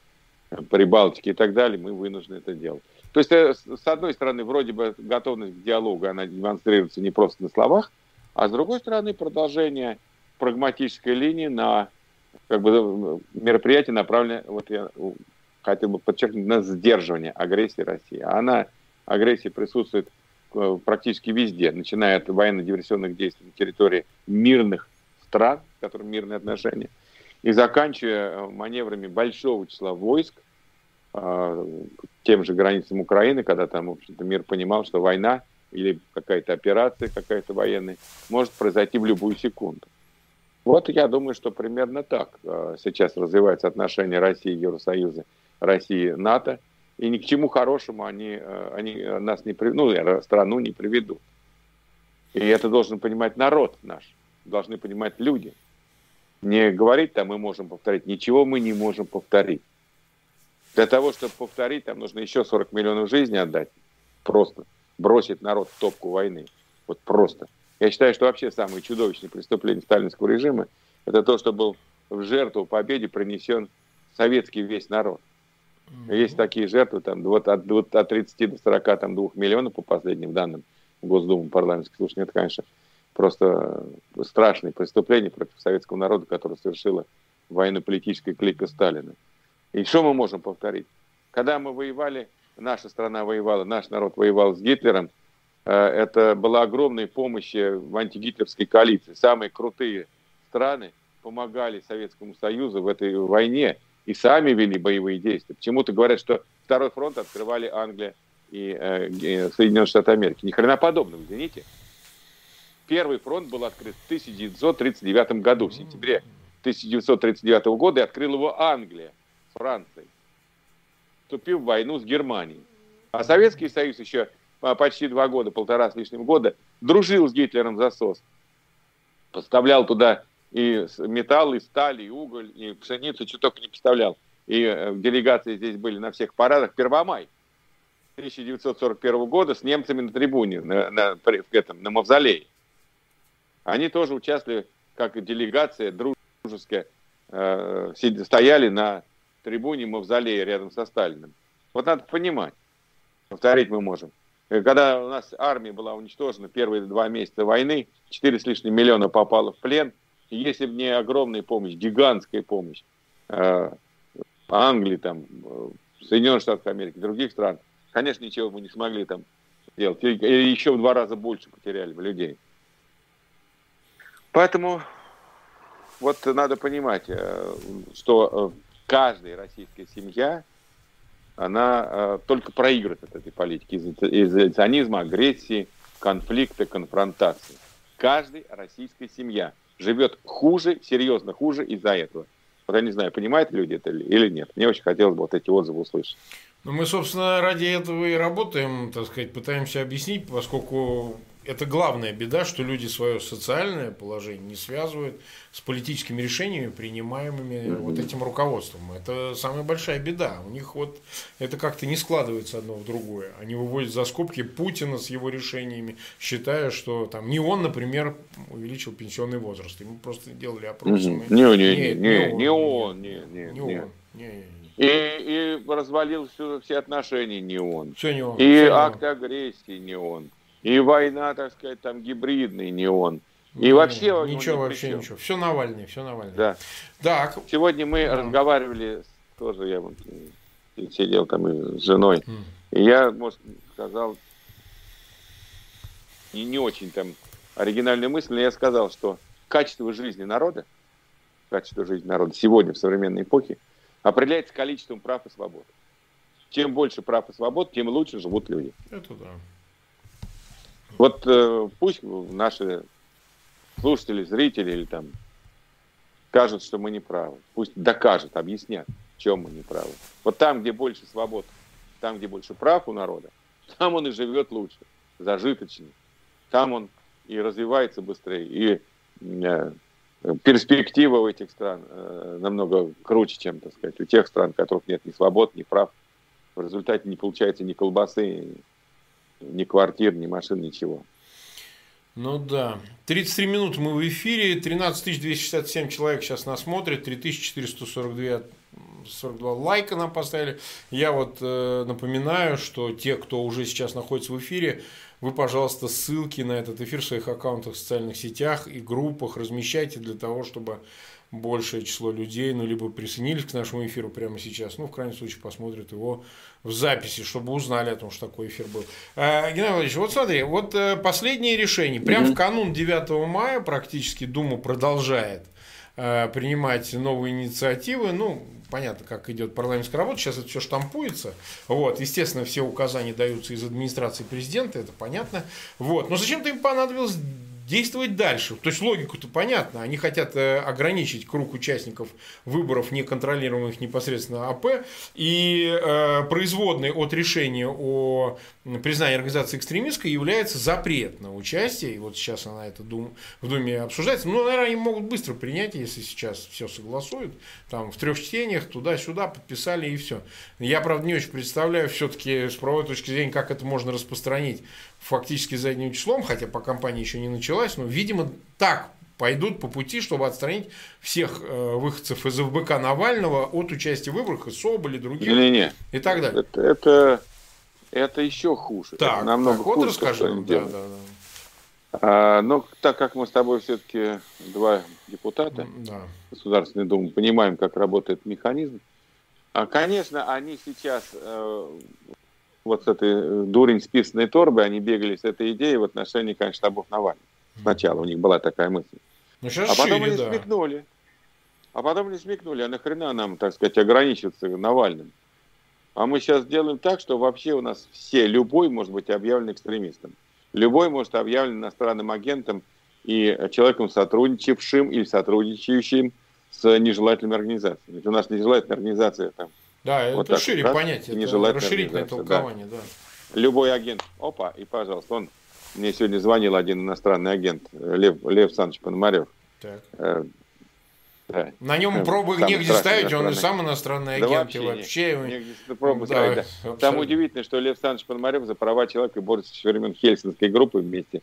Прибалтике и так далее, мы вынуждены это делать. То есть, э, с одной стороны, вроде бы готовность к диалогу, она демонстрируется не просто на словах, а с другой стороны, продолжение прагматической линии на как бы, мероприятие направленное, вот я хотел бы подчеркнуть, на сдерживание агрессии России. А она, агрессия присутствует э, практически везде, начиная от военно-диверсионных действий на территории мирных стран, с мирные отношения, и заканчивая э, маневрами большого числа войск, тем же границам Украины, когда там, в общем-то, мир понимал, что война или какая-то операция какая-то военная может произойти в любую секунду. Вот я думаю, что примерно так э, сейчас развиваются отношения России и Евросоюза, России НАТО, и ни к чему хорошему они, э, они нас не ну, страну не приведут. И это должен понимать народ наш, должны понимать люди. Не говорить там мы можем повторить, ничего мы не можем повторить. Для того, чтобы повторить, там нужно еще 40 миллионов жизней отдать. Просто бросить народ в топку войны. Вот просто. Я считаю, что вообще самое чудовищное преступление сталинского режима – это то, что был в жертву победе принесен советский весь народ. Есть такие жертвы, там, от, от, от 30 до 40, там, 2 миллионов по последним данным Госдумы парламентских. Слушай, это, конечно, просто страшное преступление против советского народа, которое совершила военно-политическая клика Сталина. И что мы можем повторить? Когда мы воевали наша страна воевала, наш народ воевал с Гитлером, э, это была огромная помощь в антигитлеровской коалиции. Самые крутые страны помогали Советскому Союзу в этой войне и сами вели боевые действия. Почему-то говорят, что второй фронт открывали Англия и э, Соединенные Штаты Америки. Ни хрена подобного, извините. Первый фронт был открыт в 1939 году, в сентябре 1939 года, и открыл его Англия, Франция, вступив в войну с Германией. А Советский Союз еще а, почти два года, полтора с лишним года, дружил с Гитлером за СОС. Поставлял туда и металл, и сталь, и уголь, и пшеницу, что только не поставлял. И э, делегации здесь были на всех парадах. Первомай 1941 года с немцами на трибуне, на, на, в этом, на мавзолее. Они тоже участвовали, как делегация дружеская, э, стояли на трибуне мавзолея рядом со Сталиным. Вот надо понимать. Повторить мы можем. Э, когда у нас армия была уничтожена первые два месяца войны, 4 с лишним миллиона попало в плен. И если бы не огромная помощь, гигантская помощь э, Англии, там, э, Соединенных Штатов Америки, других стран, конечно, ничего бы не смогли там сделать. Или еще в два раза больше потеряли бы людей. Поэтому вот надо понимать, э, что каждая российская семья, она э, только проигрывает от этой политики, из изоляционизма, агрессии, конфликта, конфронтации. Каждая российская семья живет хуже, серьезно хуже из-за этого. Вот я не знаю, понимают люди это или нет. Мне очень хотелось бы вот эти отзывы услышать. Ну, мы, собственно, ради этого и работаем, так сказать, пытаемся объяснить, поскольку это главная беда, что люди свое социальное положение не связывают с политическими решениями, принимаемыми вот этим руководством. Это самая большая беда. У них вот это как-то не складывается одно в другое. Они выводят за скобки Путина с его решениями, считая, что там не он, например, увеличил пенсионный возраст. Ему просто делали опрос. Не, не, не, не, не он, не, не, не он. Не, не, не. И, и развалил все, все отношения не он. Все не он. И все акт он. агрессии не он. И война, так сказать, там гибридный не он. И не, вообще... Ничего, вообще ничего. Все Навальный, все Навальный. Да. Так. Сегодня мы да. разговаривали, тоже я вот сидел там с женой, mm. и я, может, сказал, и не очень там оригинальную мысль, но я сказал, что качество жизни народа, качество жизни народа сегодня в современной эпохе определяется количеством прав и свобод. Чем больше прав и свобод, тем лучше живут люди. Это да. Вот э, пусть наши слушатели, зрители или там скажут, что мы не правы. Пусть докажут, объяснят, в чем мы не правы. Вот там, где больше свобод, там, где больше прав у народа, там он и живет лучше, зажиточнее. Там он и развивается быстрее, и э, перспектива у этих стран э, намного круче, чем, так сказать, у тех стран, у которых нет ни свобод, ни прав. В результате не получается ни колбасы, ни квартир, ни машин, ничего. Ну да. 33 минуты мы в эфире, 13 267 человек сейчас нас смотрит, 3442 42 лайка нам поставили. Я вот э, напоминаю, что те, кто уже сейчас находится в эфире, вы, пожалуйста, ссылки на этот эфир в своих аккаунтах в социальных сетях и группах размещайте для того, чтобы большее число людей, ну, либо присоединились к нашему эфиру прямо сейчас, ну, в крайнем случае, посмотрят его в записи, чтобы узнали о том, что такой эфир был. А, Геннадий Владимирович, вот смотри, вот э, последнее решение. Прямо mm-hmm. в канун 9 мая практически Дума продолжает э, принимать новые инициативы. Ну, понятно, как идет парламентская работа, сейчас это все штампуется. Вот, естественно, все указания даются из администрации президента, это понятно. Вот, но зачем-то им понадобилось действовать дальше. То есть логику-то понятно. Они хотят э, ограничить круг участников выборов, неконтролируемых непосредственно АП. И э, производной от решения о признании организации экстремистской является запрет на участие. И вот сейчас она это дум, в Думе обсуждается. Ну, наверное, они могут быстро принять, если сейчас все согласуют. Там в трех чтениях туда-сюда подписали и все. Я, правда, не очень представляю все-таки с правовой точки зрения, как это можно распространить фактически задним числом, хотя по кампании еще не началась, но, видимо, так пойдут по пути, чтобы отстранить всех э, выходцев из ФБК Навального от участия в выборах, и Соболи, других не, не. и так далее. Это, это, это еще хуже. Так, это намного так, вот хуже, расскажи. Да, да, да. А, но так как мы с тобой все-таки два депутата да. Государственной Думы, понимаем, как работает механизм, а, конечно, они сейчас э, вот с этой э, дурень с писаной торбой, они бегали с этой идеей в отношении, конечно, штабов Навального. Сначала у них была такая мысль. Ну, а шире, потом они да. смекнули. А потом они смекнули, а нахрена нам, так сказать, ограничиваться Навальным? А мы сейчас делаем так, что вообще у нас все, любой может быть объявлен экстремистом. Любой может объявлен иностранным агентом и человеком, сотрудничавшим или сотрудничающим с нежелательными организациями. Ведь у нас нежелательная организация там. Да, вот это шире раз, понятие, это расширительное толкование, да. да. Любой агент, опа, и пожалуйста, он мне сегодня звонил один иностранный агент, Лев, Лев Александрович Пономарев. Так. Э, да. На нем пробы Самый негде ставить, он и сам иностранный агент. Да вообще, вообще негде пробы да, ставить, да. Там удивительно, что Лев Александрович Пономарев за права человека борется с времен Хельсинской группы вместе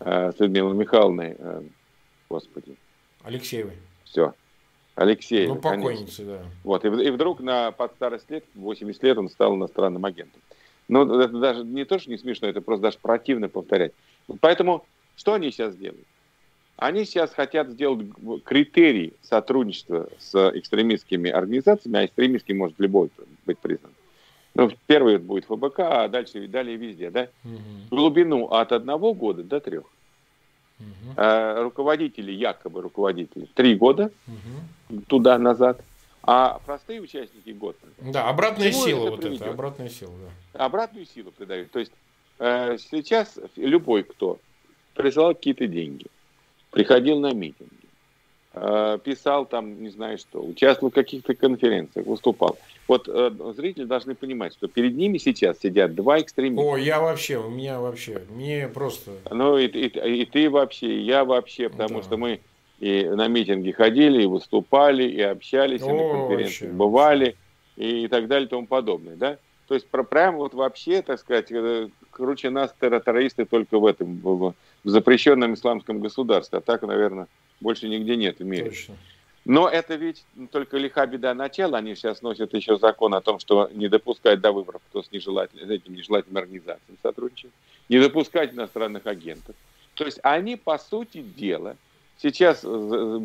э, с Людмилой Михайловной. Э, господи. Алексеевой. Все. Алексей. Ну, покойницы, да. Вот, и, и вдруг на под старость лет, 80 лет, он стал иностранным агентом. Ну, это даже не то, что не смешно, это просто даже противно повторять. Поэтому что они сейчас делают? Они сейчас хотят сделать критерий сотрудничества с экстремистскими организациями, а экстремистский может любой быть признан. Ну, первый будет ФБК, а дальше далее везде, да? Угу. Глубину от одного года до трех. Угу. Руководители, якобы руководители, три года угу. туда-назад, а простые участники год. Да, обратная сила это вот это, обратная сила, да. Обратную силу придают. То есть э, сейчас любой, кто присылал какие-то деньги, приходил на митинги, э, писал там, не знаю что, участвовал в каких-то конференциях, выступал. Вот э, зрители должны понимать, что перед ними сейчас сидят два экстремиста. О, я вообще, у меня вообще, мне просто... Ну и, и, и ты вообще, и я вообще, потому да. что мы и на митинги ходили, и выступали, и общались, О, и на конференциях вообще. бывали, и, и так далее, и тому подобное, да? То есть про, прям вот вообще, так сказать, э, круче нас террористы только в этом, в, в запрещенном исламском государстве. А так, наверное, больше нигде нет в мире. Точно. Но это ведь только лиха беда начала. Они сейчас носят еще закон о том, что не допускать до выборов, кто с нежелательными, этим нежелательными организациями сотрудничает, не допускать иностранных агентов. То есть они, по сути дела, сейчас э,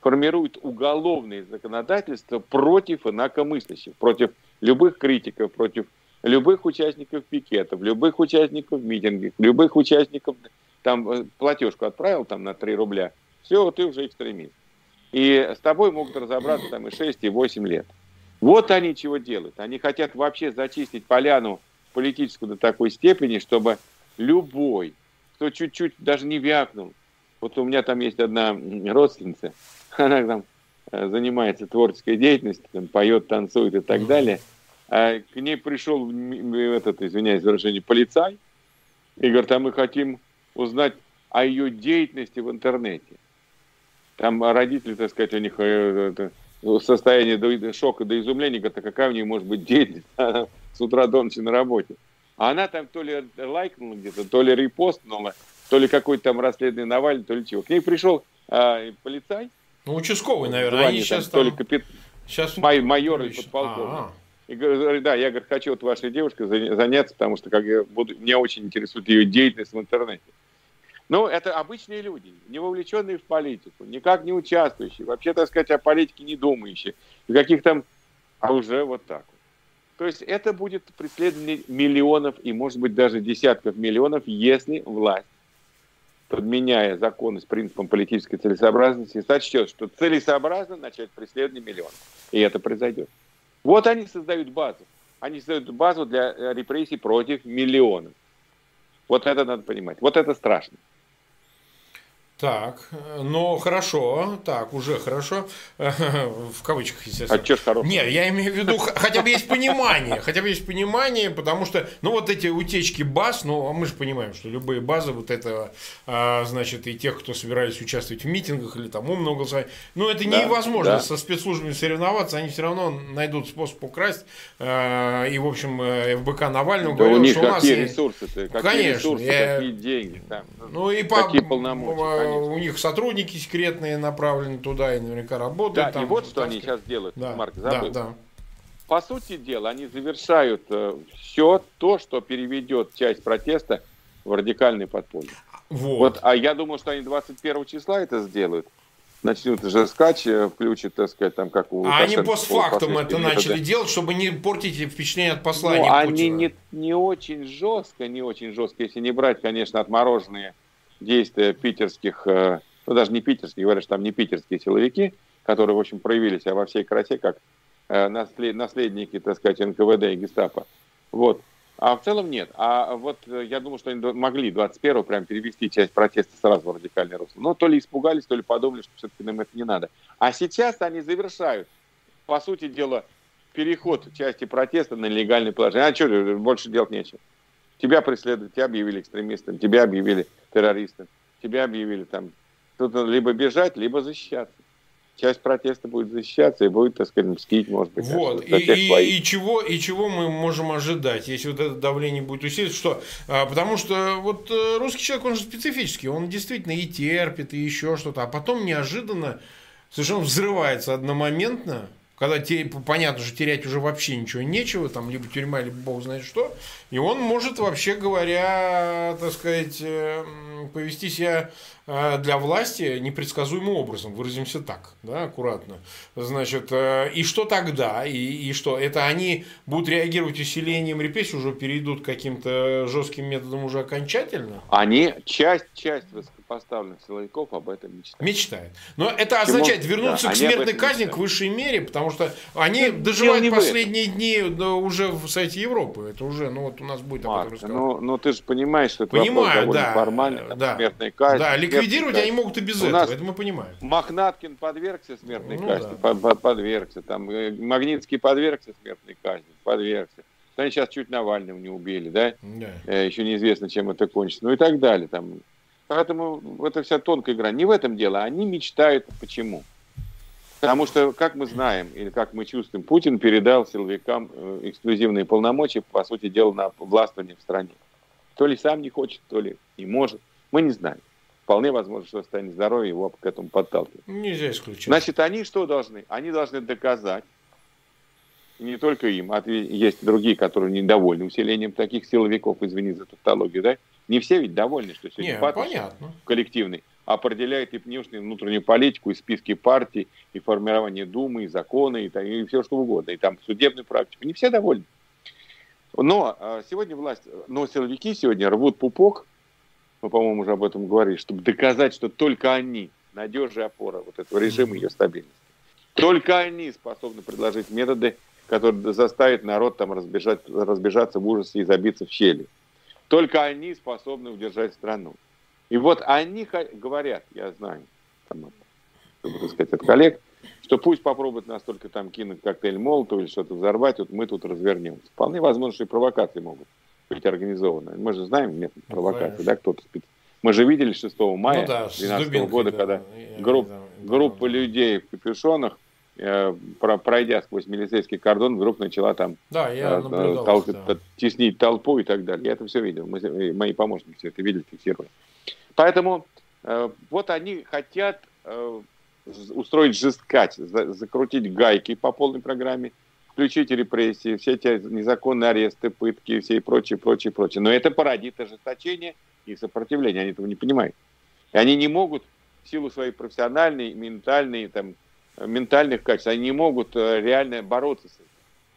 формируют уголовное законодательство против инакомыслящих, против любых критиков, против любых участников пикетов, любых участников митингов, любых участников, там э, платежку отправил там на 3 рубля, все, ты уже экстремист. И с тобой могут разобраться там и 6, и 8 лет. Вот они чего делают. Они хотят вообще зачистить поляну политическую до такой степени, чтобы любой, кто чуть-чуть даже не вякнул, вот у меня там есть одна родственница, она там э, занимается творческой деятельностью, там, поет, танцует и так далее – а к ней пришел этот, извиняюсь за выражение, полицай и говорит, а мы хотим узнать о ее деятельности в интернете. Там родители, так сказать, у них э, это, состояние до, шока до изумления, говорят, а какая у нее может быть деятельность с утра до ночи на работе. А она там то ли лайкнула где-то, то ли репостнула, то ли какой-то там расследование Навальный, то ли чего. К ней пришел а, полицай. Ну, участковый, наверное. Они сейчас там, то ли капит... сейчас... майор или подполковник. А-а-а. И говорю, да, я говорю, хочу вот вашей девушкой заняться, потому что как я буду, меня очень интересует ее деятельность в интернете. Ну, это обычные люди, не вовлеченные в политику, никак не участвующие, вообще, так сказать, о политике не думающие, каких там, а уже вот так вот. То есть это будет преследование миллионов и, может быть, даже десятков миллионов, если власть, подменяя законы с принципом политической целесообразности, сочтет, что целесообразно начать преследование миллионов. И это произойдет. Вот они создают базу. Они создают базу для э, репрессий против миллионов. Вот это надо понимать. Вот это страшно. Так, ну хорошо, так, уже хорошо, в кавычках, естественно. А что ж хорошо? Нет, я имею в виду, хотя бы есть понимание, хотя бы есть понимание, потому что, ну вот эти утечки баз, ну а мы же понимаем, что любые базы вот этого, а, значит, и тех, кто собирались участвовать в митингах или там умного голосования, ну это да, невозможно да. со спецслужбами соревноваться, они все равно найдут способ украсть, а, и в общем ФБК Навального да говорил, у них что какие у нас... ресурсы, какие Конечно, ресурсы, я... какие деньги, там, ну и какие по... полномочия конечно. у них сотрудники секретные направлены туда и наверняка работают. Да, там, и вот что они сейчас делают, да, Марк, забыл. Да, да. По сути дела, они завершают э, все то, что переведет часть протеста в радикальный подполье. Вот. вот. А я думаю, что они 21 числа это сделают начнут же скач, э, включат, так сказать, там как у А они постфактум это методы. начали делать, чтобы не портить впечатление от послания ну, Они не, не очень жестко, не очень жестко, если не брать, конечно, отмороженные действия питерских, ну даже не питерских, говорят, что там не питерские силовики, которые, в общем, проявили себя во всей красе, как наследники, так сказать, НКВД и гестапо. Вот. А в целом нет. А вот я думаю, что они могли 21-го прям перевести часть протеста сразу в радикальный русло. Но то ли испугались, то ли подумали, что все-таки нам это не надо. А сейчас они завершают, по сути дела, переход части протеста на легальный положение. А что, больше делать нечего. Тебя преследуют, тебя объявили экстремистом, тебя объявили террористом, тебя объявили там. Тут либо бежать, либо защищаться часть протеста будет защищаться и будет, так сказать, мстить, может быть. Вот. И, и, и, чего, и чего мы можем ожидать, если вот это давление будет усиливаться? Что? А, потому что вот э, русский человек, он же специфический, он действительно и терпит, и еще что-то, а потом неожиданно совершенно взрывается одномоментно, когда те, понятно, что терять уже вообще ничего нечего, там либо тюрьма, либо бог знает что, и он может, вообще говоря, так сказать, э, повести себя э, для власти непредсказуемым образом, выразимся так, да, аккуратно. Значит, э, и что тогда? И, и что? Это они будут реагировать усилением репрессий, уже перейдут к каким-то жестким методам уже окончательно? Они, часть, часть высокопоставленных силовиков об этом мечтает. Мечтает. Но это означает Чему? вернуться да, к смертной казни мечтают. к высшей мере, потому что они ну, доживают последние дни уже в Совете Европы. Это уже, ну вот у нас будет Марк, об этом ну, ну ты же понимаешь, что это Понимаю, да, формальный, там, да, смертная казнь. Да, ликвидировать казнь. они могут и без у этого, это мы понимаем. Мохнаткин подвергся смертной ну, казни, да. под, подвергся. Там, э, Магнитский подвергся смертной казни, подвергся. Они сейчас чуть Навального не убили, да? да. Э, еще неизвестно, чем это кончится. Ну и так далее. Там. Поэтому это вся тонкая игра. Не в этом дело. Они мечтают. Почему? Потому что, как мы знаем, или как мы чувствуем, Путин передал силовикам э, эксклюзивные полномочия, по сути дела, на властвование в стране. То ли сам не хочет, то ли не может. Мы не знаем. Вполне возможно, что состояние здоровья его к этому подталкивает. Нельзя исключать. Значит, они что должны? Они должны доказать, и не только им, а есть другие, которые недовольны усилением таких силовиков, извини за тавтологию, да? Не все ведь довольны, что сегодня не, понятно. коллективный определяет и внешнюю, внутреннюю политику, и списки партий, и формирование Думы, и законы, и, и все что угодно, и там судебную практику. Не все довольны. Но а, сегодня власть, но силовики сегодня рвут пупок, мы, по-моему, уже об этом говорили, чтобы доказать, что только они надежная опора вот этого режима и ее стабильности. Только они способны предложить методы, которые заставят народ там разбежать, разбежаться в ужасе и забиться в щели. Только они способны удержать страну. И вот они говорят, я знаю, там, чтобы так сказать, от коллег, что пусть попробуют нас только там кинуть коктейль Молотова или что-то взорвать, вот мы тут развернемся. Вполне возможно, что и провокации могут быть организованы. Мы же знаем метод ну, провокации, да, кто-то спит. Мы же видели 6 мая 2012 ну, да, года, да, когда да, групп, да, группа да, людей в капюшонах, пройдя сквозь милицейский кордон, вдруг начала там да, я э, тол- да. теснить толпу и так далее. Я это все видел. Мы, мои помощники все это видели, фиксировали. Поэтому э, вот они хотят э, устроить жесткать, за, закрутить гайки по полной программе, включить репрессии, все эти незаконные аресты, пытки, все и прочее, прочее, прочее. Но это породит ожесточение и сопротивление. Они этого не понимают. И они не могут в силу своей профессиональной, ментальной, там, ментальных качеств, они не могут э, реально бороться с этим.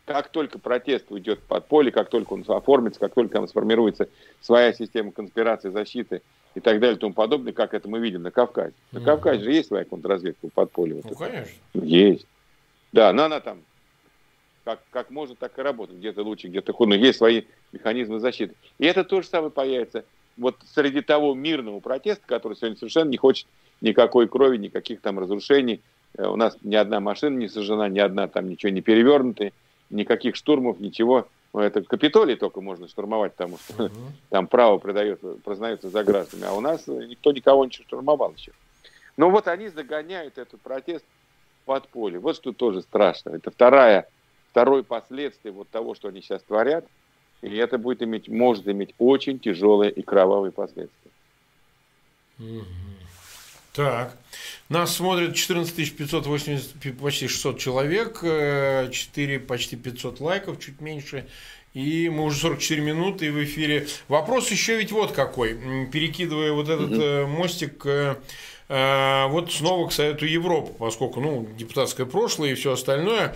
Как только протест уйдет под поле, как только он оформится, как только там сформируется своя система конспирации, защиты и так далее и тому подобное, как это мы видим на Кавказе. На. Кавказе же есть своя контрразведка в подполье. Вот ну, это. конечно. Есть. Да, но она там как, как может, так и работает. Где-то лучше, где-то хуже. Но есть свои механизмы защиты. И это то же самое появится вот среди того мирного протеста, который сегодня совершенно не хочет никакой крови, никаких там разрушений. Э, у нас ни одна машина не сожжена, ни одна там ничего не перевернута, никаких штурмов, ничего. Ну, это Капитолий только можно штурмовать, потому что uh-huh. там право продается, признается за гражданами, а у нас никто никого не штурмовал еще. Но вот они загоняют этот протест под поле. Вот что тоже страшно. Это вторая, второе последствие вот того, что они сейчас творят. И это будет иметь, может иметь очень тяжелые и кровавые последствия. Uh-huh. Так. Нас смотрит 14 580, почти 600 человек, 4, э, почти 500 лайков, чуть меньше. И мы уже 44 минуты в эфире. Вопрос еще ведь вот какой. Перекидывая вот этот mm мостик э, вот снова к Совету Европы, поскольку ну, депутатское прошлое и все остальное.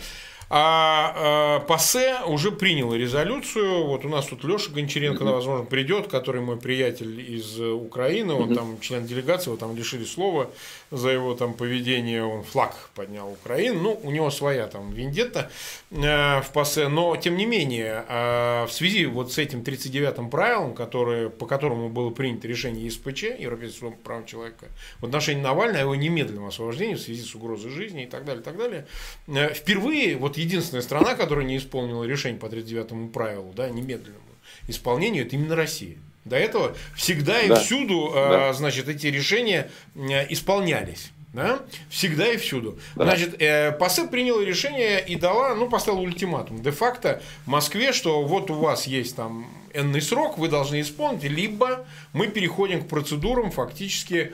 А, а ПАСЕ уже приняла резолюцию. Вот у нас тут Леша Гончаренко, mm-hmm. возможно, придет, который мой приятель из Украины. Он mm-hmm. там член делегации, его там лишили слова за его там поведение. Он флаг поднял Украины. Ну, у него своя там вендетта э, в ПАСЕ. Но, тем не менее, э, в связи вот с этим 39-м правилом, которое, по которому было принято решение ЕСПЧ, Европейского суда человека, в отношении Навального, его немедленном освобождении в связи с угрозой жизни и так далее, и так далее, э, впервые вот единственная страна, которая не исполнила решение по 39-му правилу, да, немедленному исполнению, это именно Россия. До этого всегда и да. всюду, да. А, значит, эти решения исполнялись. Да? Всегда и всюду. Да. Значит, э, ПАСЭ приняла решение и дала, ну, поставила ультиматум де-факто Москве, что вот у вас есть там энный срок, вы должны исполнить, либо мы переходим к процедурам фактически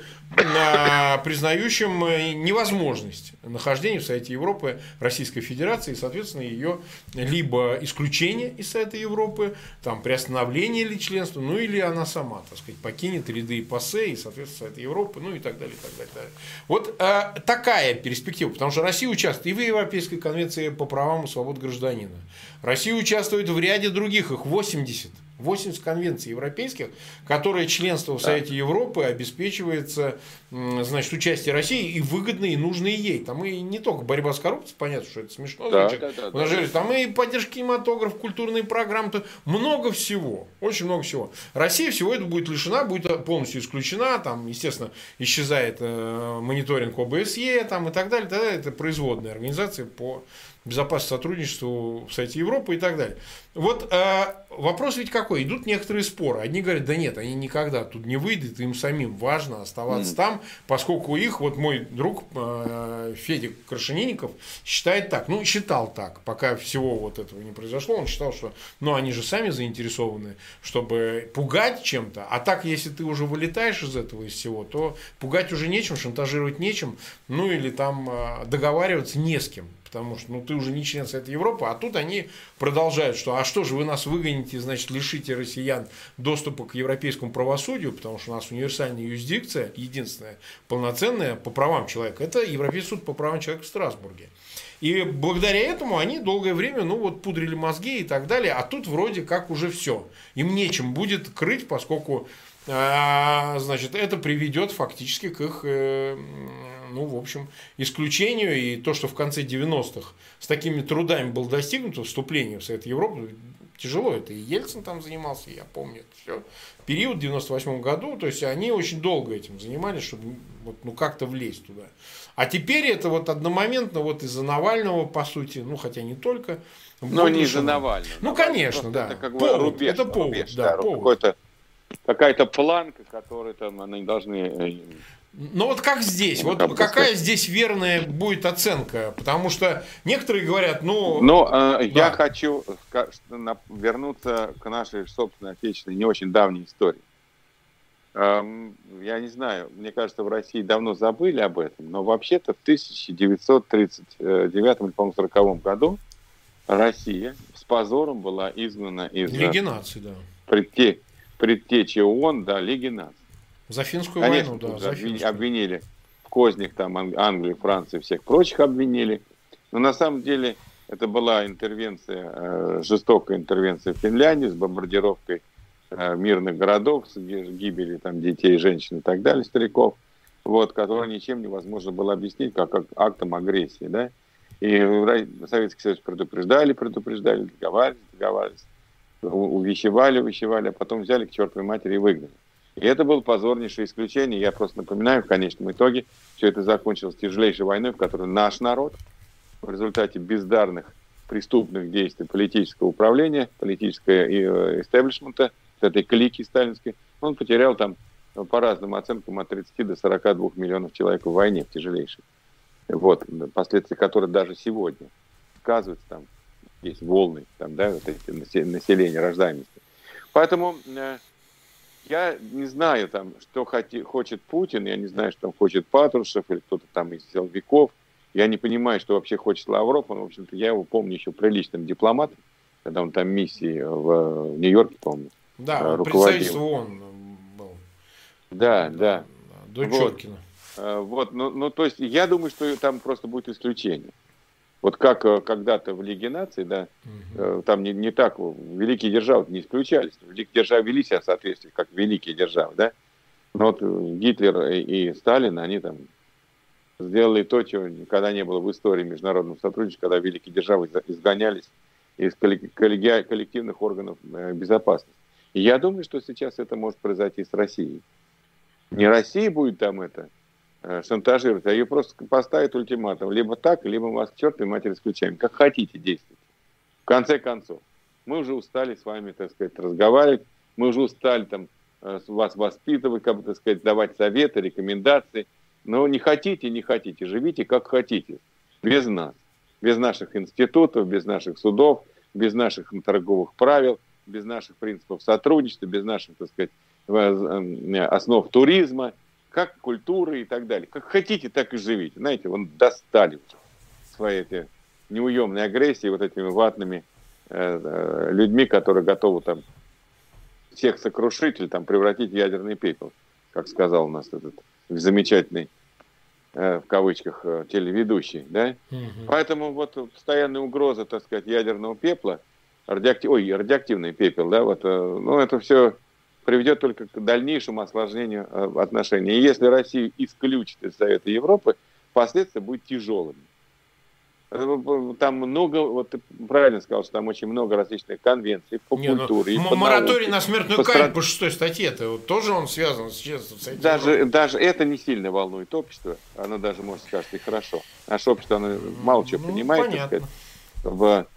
признающим э, невозможность нахождения в Совете Европы Российской Федерации и, соответственно, ее либо исключение из Совета Европы, там, приостановление или членства, ну или она сама, так сказать, покинет ряды ПАСЕ и, соответственно, Совета Европы, ну и так далее, и так далее. Так далее. Вот а, такая перспектива, потому что Россия участвует и в Европейской конвенции по правам и свобод гражданина. Россия участвует в ряде других, их 80 80 конвенций европейских, которые членство в Совете да. Европы обеспечивается значит, участие России и выгодные, и нужные ей. Там и не только борьба с коррупцией, понятно, что это смешно. Да, да, да, да, да. Там и поддержка кинематограф, культурные программы, то много всего, очень много всего. Россия всего этого будет лишена, будет полностью исключена, там, естественно, исчезает э, мониторинг ОБСЕ там, и так далее, тогда это производная организация по безопасности сотрудничеству в Совете Европы и так далее. Вот э, вопрос ведь какой? Идут некоторые споры. Одни говорят, да нет, они никогда тут не выйдут, им самим важно оставаться mm. там, поскольку их, вот мой друг э, Федя Крашенинников считает так, ну, считал так, пока всего вот этого не произошло, он считал, что, ну, они же сами заинтересованы, чтобы пугать чем-то, а так, если ты уже вылетаешь из этого, из всего, то пугать уже нечем, шантажировать нечем, ну, или там э, договариваться не с кем потому что ну, ты уже не член Совета Европы, а тут они продолжают, что а что же вы нас выгоните, значит, лишите россиян доступа к европейскому правосудию, потому что у нас универсальная юрисдикция, единственная полноценная по правам человека, это Европейский суд по правам человека в Страсбурге. И благодаря этому они долгое время, ну вот, пудрили мозги и так далее, а тут вроде как уже все. Им нечем будет крыть, поскольку а, значит, это приведет фактически к их, э, ну, в общем, исключению. И то, что в конце 90-х с такими трудами было достигнуто, вступление в Совет Европы, тяжело. Это и Ельцин там занимался, я помню это все. Период в 98 году, то есть они очень долго этим занимались, чтобы вот, ну, как-то влезть туда. А теперь это вот одномоментно вот из-за Навального, по сути, ну, хотя не только. Но не из-за Навального. Ну, конечно, да. Это как бы повод, рубеж, это повод, рубеж, да, да, повод. Какой-то какая-то планка, которую там они должны... Э, ну вот как здесь? Вот как какая сказать? здесь верная будет оценка? Потому что некоторые говорят, ну... Ну, э, да. я хочу вернуться к нашей собственной отечественной, не очень давней истории. Эм, я не знаю, мне кажется, в России давно забыли об этом, но вообще-то в 1939 или, по-моему, 40 году Россия с позором была изгнана из... Лиги наций, да. Предте, предтечи ООН, да, Лиги наций. За финскую Конечно, войну, да. За финскую. Обвинили в кознях там Англию, Францию, всех прочих обвинили. Но на самом деле это была интервенция, э, жестокая интервенция в Финляндии с бомбардировкой э, мирных городов, с гибелью там детей, женщин и так далее, стариков, вот, которые ничем невозможно было объяснить как актом агрессии, да. И Советский Союз предупреждали, предупреждали, договаривались, договаривались увещевали, увещевали, а потом взяли к чертовой матери и выгнали. И это было позорнейшее исключение. Я просто напоминаю, в конечном итоге все это закончилось тяжелейшей войной, в которой наш народ в результате бездарных преступных действий политического управления, политического э, истеблишмента, этой клики сталинской, он потерял там ну, по разным оценкам от 30 до 42 миллионов человек в войне в тяжелейшей. Вот, последствия которой даже сегодня сказываются там есть волны там, да, вот эти населения, рождаемости. Поэтому э, я не знаю, там, что хоти, хочет Путин, я не знаю, что там хочет Патрушев или кто-то там из силовиков. Я не понимаю, что вообще хочет Лавров. Он, в общем-то, я его помню еще приличным дипломатом, когда он там миссии в, Нью-Йорке, помню, да, э, руководил. он был. Да, да. До вот. Четкина. Э, вот, ну, ну, то есть, я думаю, что там просто будет исключение. Вот как э, когда-то в Лиге наций, да, угу. там не, не так, великие державы не исключались. Великие державы вели себя в соответствии, как великие державы, да. Но вот Гитлер и, и Сталин, они там сделали то, чего никогда не было в истории международного сотрудничества, когда великие державы изгонялись из коллеги, коллективных органов э, безопасности. И я думаю, что сейчас это может произойти с Россией. Не Россия будет там это э, шантажировать, а ее просто поставит ультиматум. Либо так, либо вас к чертовой матери исключаем. Как хотите действовать. В конце концов, мы уже устали с вами, так сказать, разговаривать. Мы уже устали там э, вас воспитывать, как бы, так сказать, давать советы, рекомендации. Но не хотите, не хотите, живите как хотите, без нас, без наших институтов, без наших судов, без наших торговых правил, без наших принципов сотрудничества, без наших, так сказать, э, основ туризма, как культуры и так далее. Как хотите, так и живите. Знаете, вон достали свои эти неуемные агрессии вот этими ватными э, э, людьми, которые готовы там всех сокрушить или там превратить в ядерный пепел, как сказал у нас этот замечательный э, в кавычках э, телеведущий, да? Угу. Поэтому вот постоянная угроза, так сказать, ядерного пепла, радиоактив... ой, радиоактивный пепел, да, вот, ну это все приведет только к дальнейшему осложнению отношений. И если Россию исключит из Совета Европы, последствия будут тяжелыми. Э, там много, вот ты правильно сказал, что там очень много различных конвенций по Не, ну, культуре. Ну, мораторий науке, на смертную по казнь по шестой статье, это вот тоже он связан с, с этим? Даже, даже это не сильно волнует общество, оно даже, может, скажет, и хорошо. Наше общество, оно мало чего ну, понимает, понятно. так сказать, в,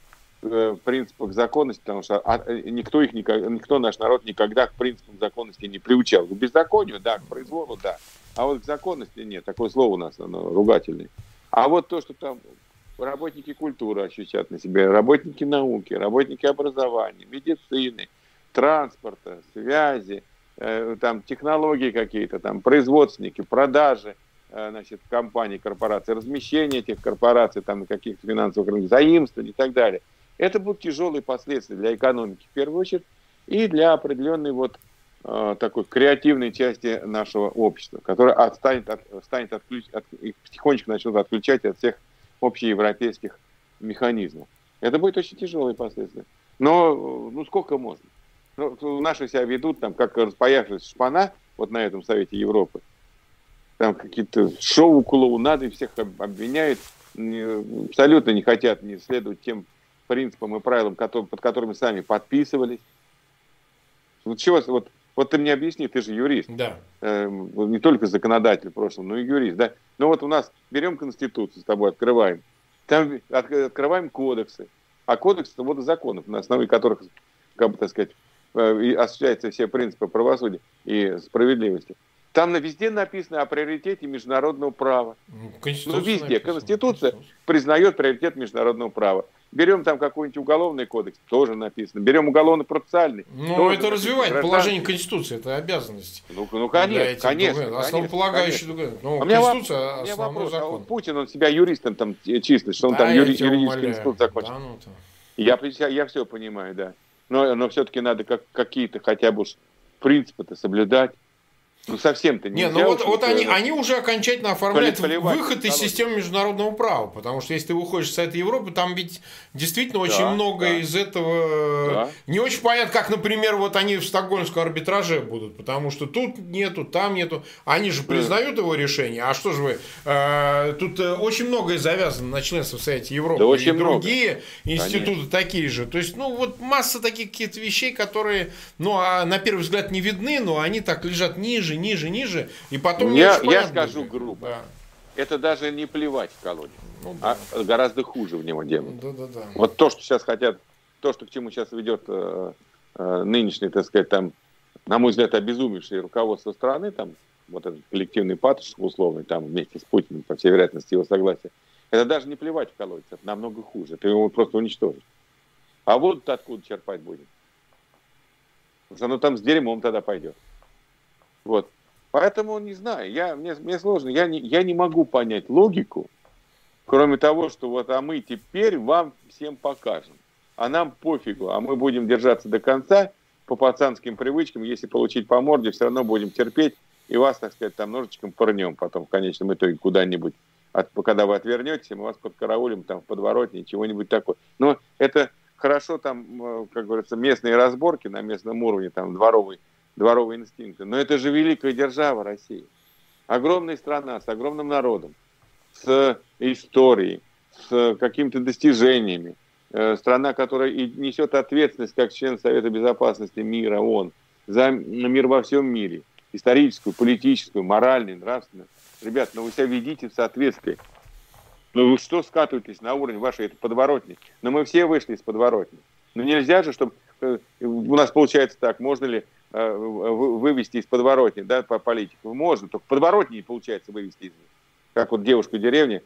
в принципах законности, потому что а, никто, их никто, наш народ, никогда к принципам законности не приучал. К беззаконию, да, к произволу, да. А вот к законности нет, такое слово у нас, оно ругательное. А вот то, что там работники культуры ощущают на себе, работники науки, работники образования, медицины, транспорта, связи, э, там технологии какие-то, там производственники, продажи, э, значит, компаний, корпораций, размещение этих корпораций, там каких-то финансовых рынков, заимствований и так далее. Это будут тяжелые последствия для экономики в первую очередь и для определенной вот э, такой креативной части нашего общества, которая отстанет, от, станет отключ, от, и потихонечку начнет отключать от всех общеевропейских механизмов. Это будет очень тяжелые последствия. Но ну сколько можно? Ну, наши себя ведут там, как распаявшись шпана, вот на этом Совете Европы. Там какие-то шоу клоунады, всех обвиняют, абсолютно не хотят не следовать тем принципам и правилам, которые, под которыми сами подписывались. Вот чего, вот вот ты мне объясни, ты же юрист. Да. Э, не только законодатель в прошлом, но и юрист. Да? Ну вот у нас берем Конституцию с тобой, открываем. Там от, открываем кодексы. А кодекс это вот законов, на основе которых, как бы так сказать, э, осуществляются все принципы правосудия и справедливости. Там на везде написано о приоритете международного права. Ну, ну везде. Написано. Конституция признает приоритет международного права. Берем там какой-нибудь уголовный кодекс, тоже написано. Берем уголовно-процессуальный. Ну, это развивает положение Конституции, это обязанность. Ну, ну конечно, конечно. Основополагающий документ. Ну, а Конституция меня, основной вопрос, а закон. А Путин, он себя юристом там числит, что он да, там юри, юридический институт закончил. Да, ну, я, я, я все понимаю, да. Но, но все-таки надо как, какие-то хотя бы принципы-то соблюдать. Ну, совсем-то не. Не, ну вот, вот они, они уже окончательно оформляют выход из системы международного права. Потому что если ты выходишь с этой Европы, там ведь действительно очень да, много да. из этого да. не очень понятно, как, например, вот они в стокгольмском арбитраже будут. Потому что тут нету, там нету. Они же признают его решение. А что же вы? Э, тут э, очень многое завязано на членство в Совете Европы. Да, очень и другие много. институты Конечно. такие же. То есть, ну, вот масса таких каких-то вещей, которые, ну, а на первый взгляд не видны, но они так лежат ниже ниже, ниже, ниже, и потом я, я скажу грубо. Да. Это даже не плевать в колонию, ну, да. а гораздо хуже в него делать. Да, да, да. Вот то, что сейчас хотят, то, что к чему сейчас ведет э, э, нынешний, так сказать, там, на мой взгляд, обезумевшее руководство страны, там, вот этот коллективный патош условный, там, вместе с Путиным, по всей вероятности, его согласия, это даже не плевать в колодец, это намного хуже, это его просто уничтожить. А вот откуда черпать будем? Оно там с дерьмом тогда пойдет. Вот. Поэтому не знаю, я, мне, мне сложно, я не, я не могу понять логику, кроме того, что вот, а мы теперь вам всем покажем, а нам пофигу, а мы будем держаться до конца по пацанским привычкам, если получить по морде, все равно будем терпеть, и вас, так сказать, там ножичком порнем потом в конечном итоге куда-нибудь от, когда вы отвернетесь, мы вас подкараулим там в подворотне, чего-нибудь такое. Но это хорошо там, э, как говорится, местные разборки на местном уровне, там дворовый, дворовые инстинкты. Но это же великая держава России. Огромная страна с огромным народом, с историей, с какими-то достижениями. Э, страна, которая и несет ответственность как член Совета Безопасности мира, ООН, за мир во всем мире. Историческую, политическую, моральную, нравственную. Ребят, ну вы себя ведите в соответствии. Ну вы что скатываетесь на уровень вашей это подворотни? Но ну, мы все вышли из подворотни. Ну нельзя же, чтобы... Э, у нас получается так, можно ли вывести из подворотни, да, по политику? Можно, только подворотни не получается вывести из. Как вот девушка в деревне,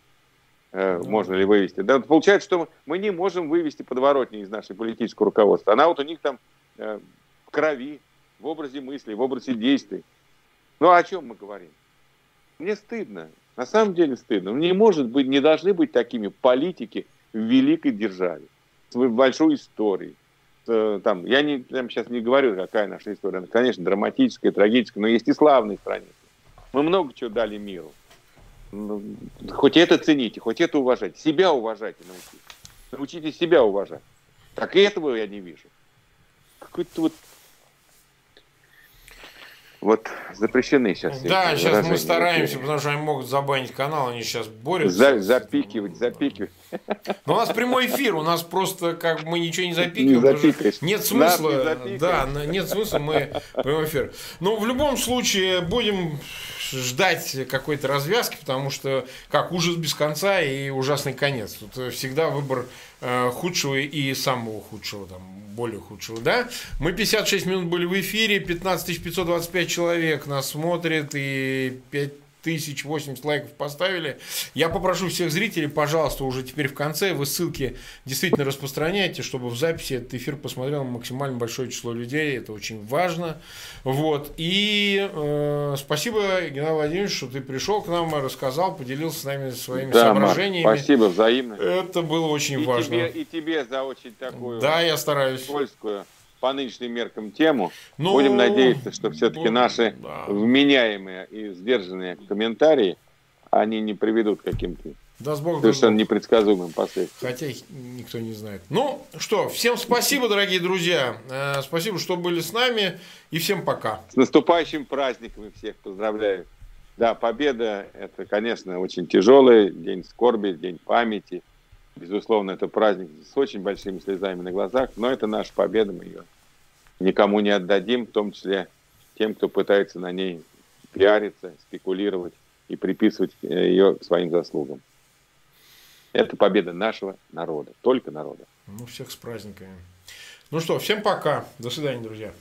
э, да. можно ли вывести. Да, получается, что мы не можем вывести подворотни из нашей политического руководства. Она вот у них там в крови, в образе мыслей, в образе действий. Ну, а о чем мы говорим? Мне стыдно. На самом деле стыдно. Не может быть, не должны быть такими политики в великой державе, с большой историей. Там, я не, там сейчас не говорю, какая наша история. Она, конечно, драматическая, трагическая, но есть и славные страницы. Мы много чего дали миру. Ну, хоть это цените, хоть это уважайте. Себя уважайте научитесь. Научитесь себя уважать. Так и этого я не вижу. Какой-то вот вот запрещены сейчас. Да, сейчас мы стараемся, потому что они могут забанить канал, они сейчас борются. За, запикивать, запикивать. Но у нас прямой эфир, у нас просто как мы ничего не запикиваем. Не нет смысла. Не да, нет смысла, мы прямой эфир. Но в любом случае будем ждать какой-то развязки, потому что как ужас без конца и ужасный конец. Тут всегда выбор э, худшего и самого худшего, там, более худшего, да? Мы 56 минут были в эфире, 15 525 человек нас смотрит и 5 тысяч 80 лайков поставили. Я попрошу всех зрителей, пожалуйста, уже теперь в конце вы ссылки действительно распространяйте, чтобы в записи этот эфир посмотрел максимально большое число людей. Это очень важно. Вот. И э, спасибо, Геннадий Владимирович, что ты пришел к нам, рассказал, поделился с нами своими да, соображениями. Марк, спасибо, взаимно. Это было очень и важно. Тебе, и тебе за очень такую да, я стараюсь. польскую по нынешним меркам тему. Ну, Будем надеяться, что все-таки ну, наши да. вменяемые и сдержанные комментарии, они не приведут к каким-то Даст Бог, совершенно непредсказуемым последствиям. Хотя никто не знает. Ну что, всем спасибо, дорогие друзья. Э, спасибо, что были с нами. И всем пока. С наступающим праздником всех поздравляю. Да, победа – это, конечно, очень тяжелый день скорби, день памяти. Безусловно, это праздник с очень большими слезами на глазах, но это наша победа, мы ее никому не отдадим, в том числе тем, кто пытается на ней пиариться, спекулировать и приписывать э, ее к своим заслугам. Это победа нашего народа, только народа. Ну, всех с праздниками. Ну что, всем пока. До свидания, друзья.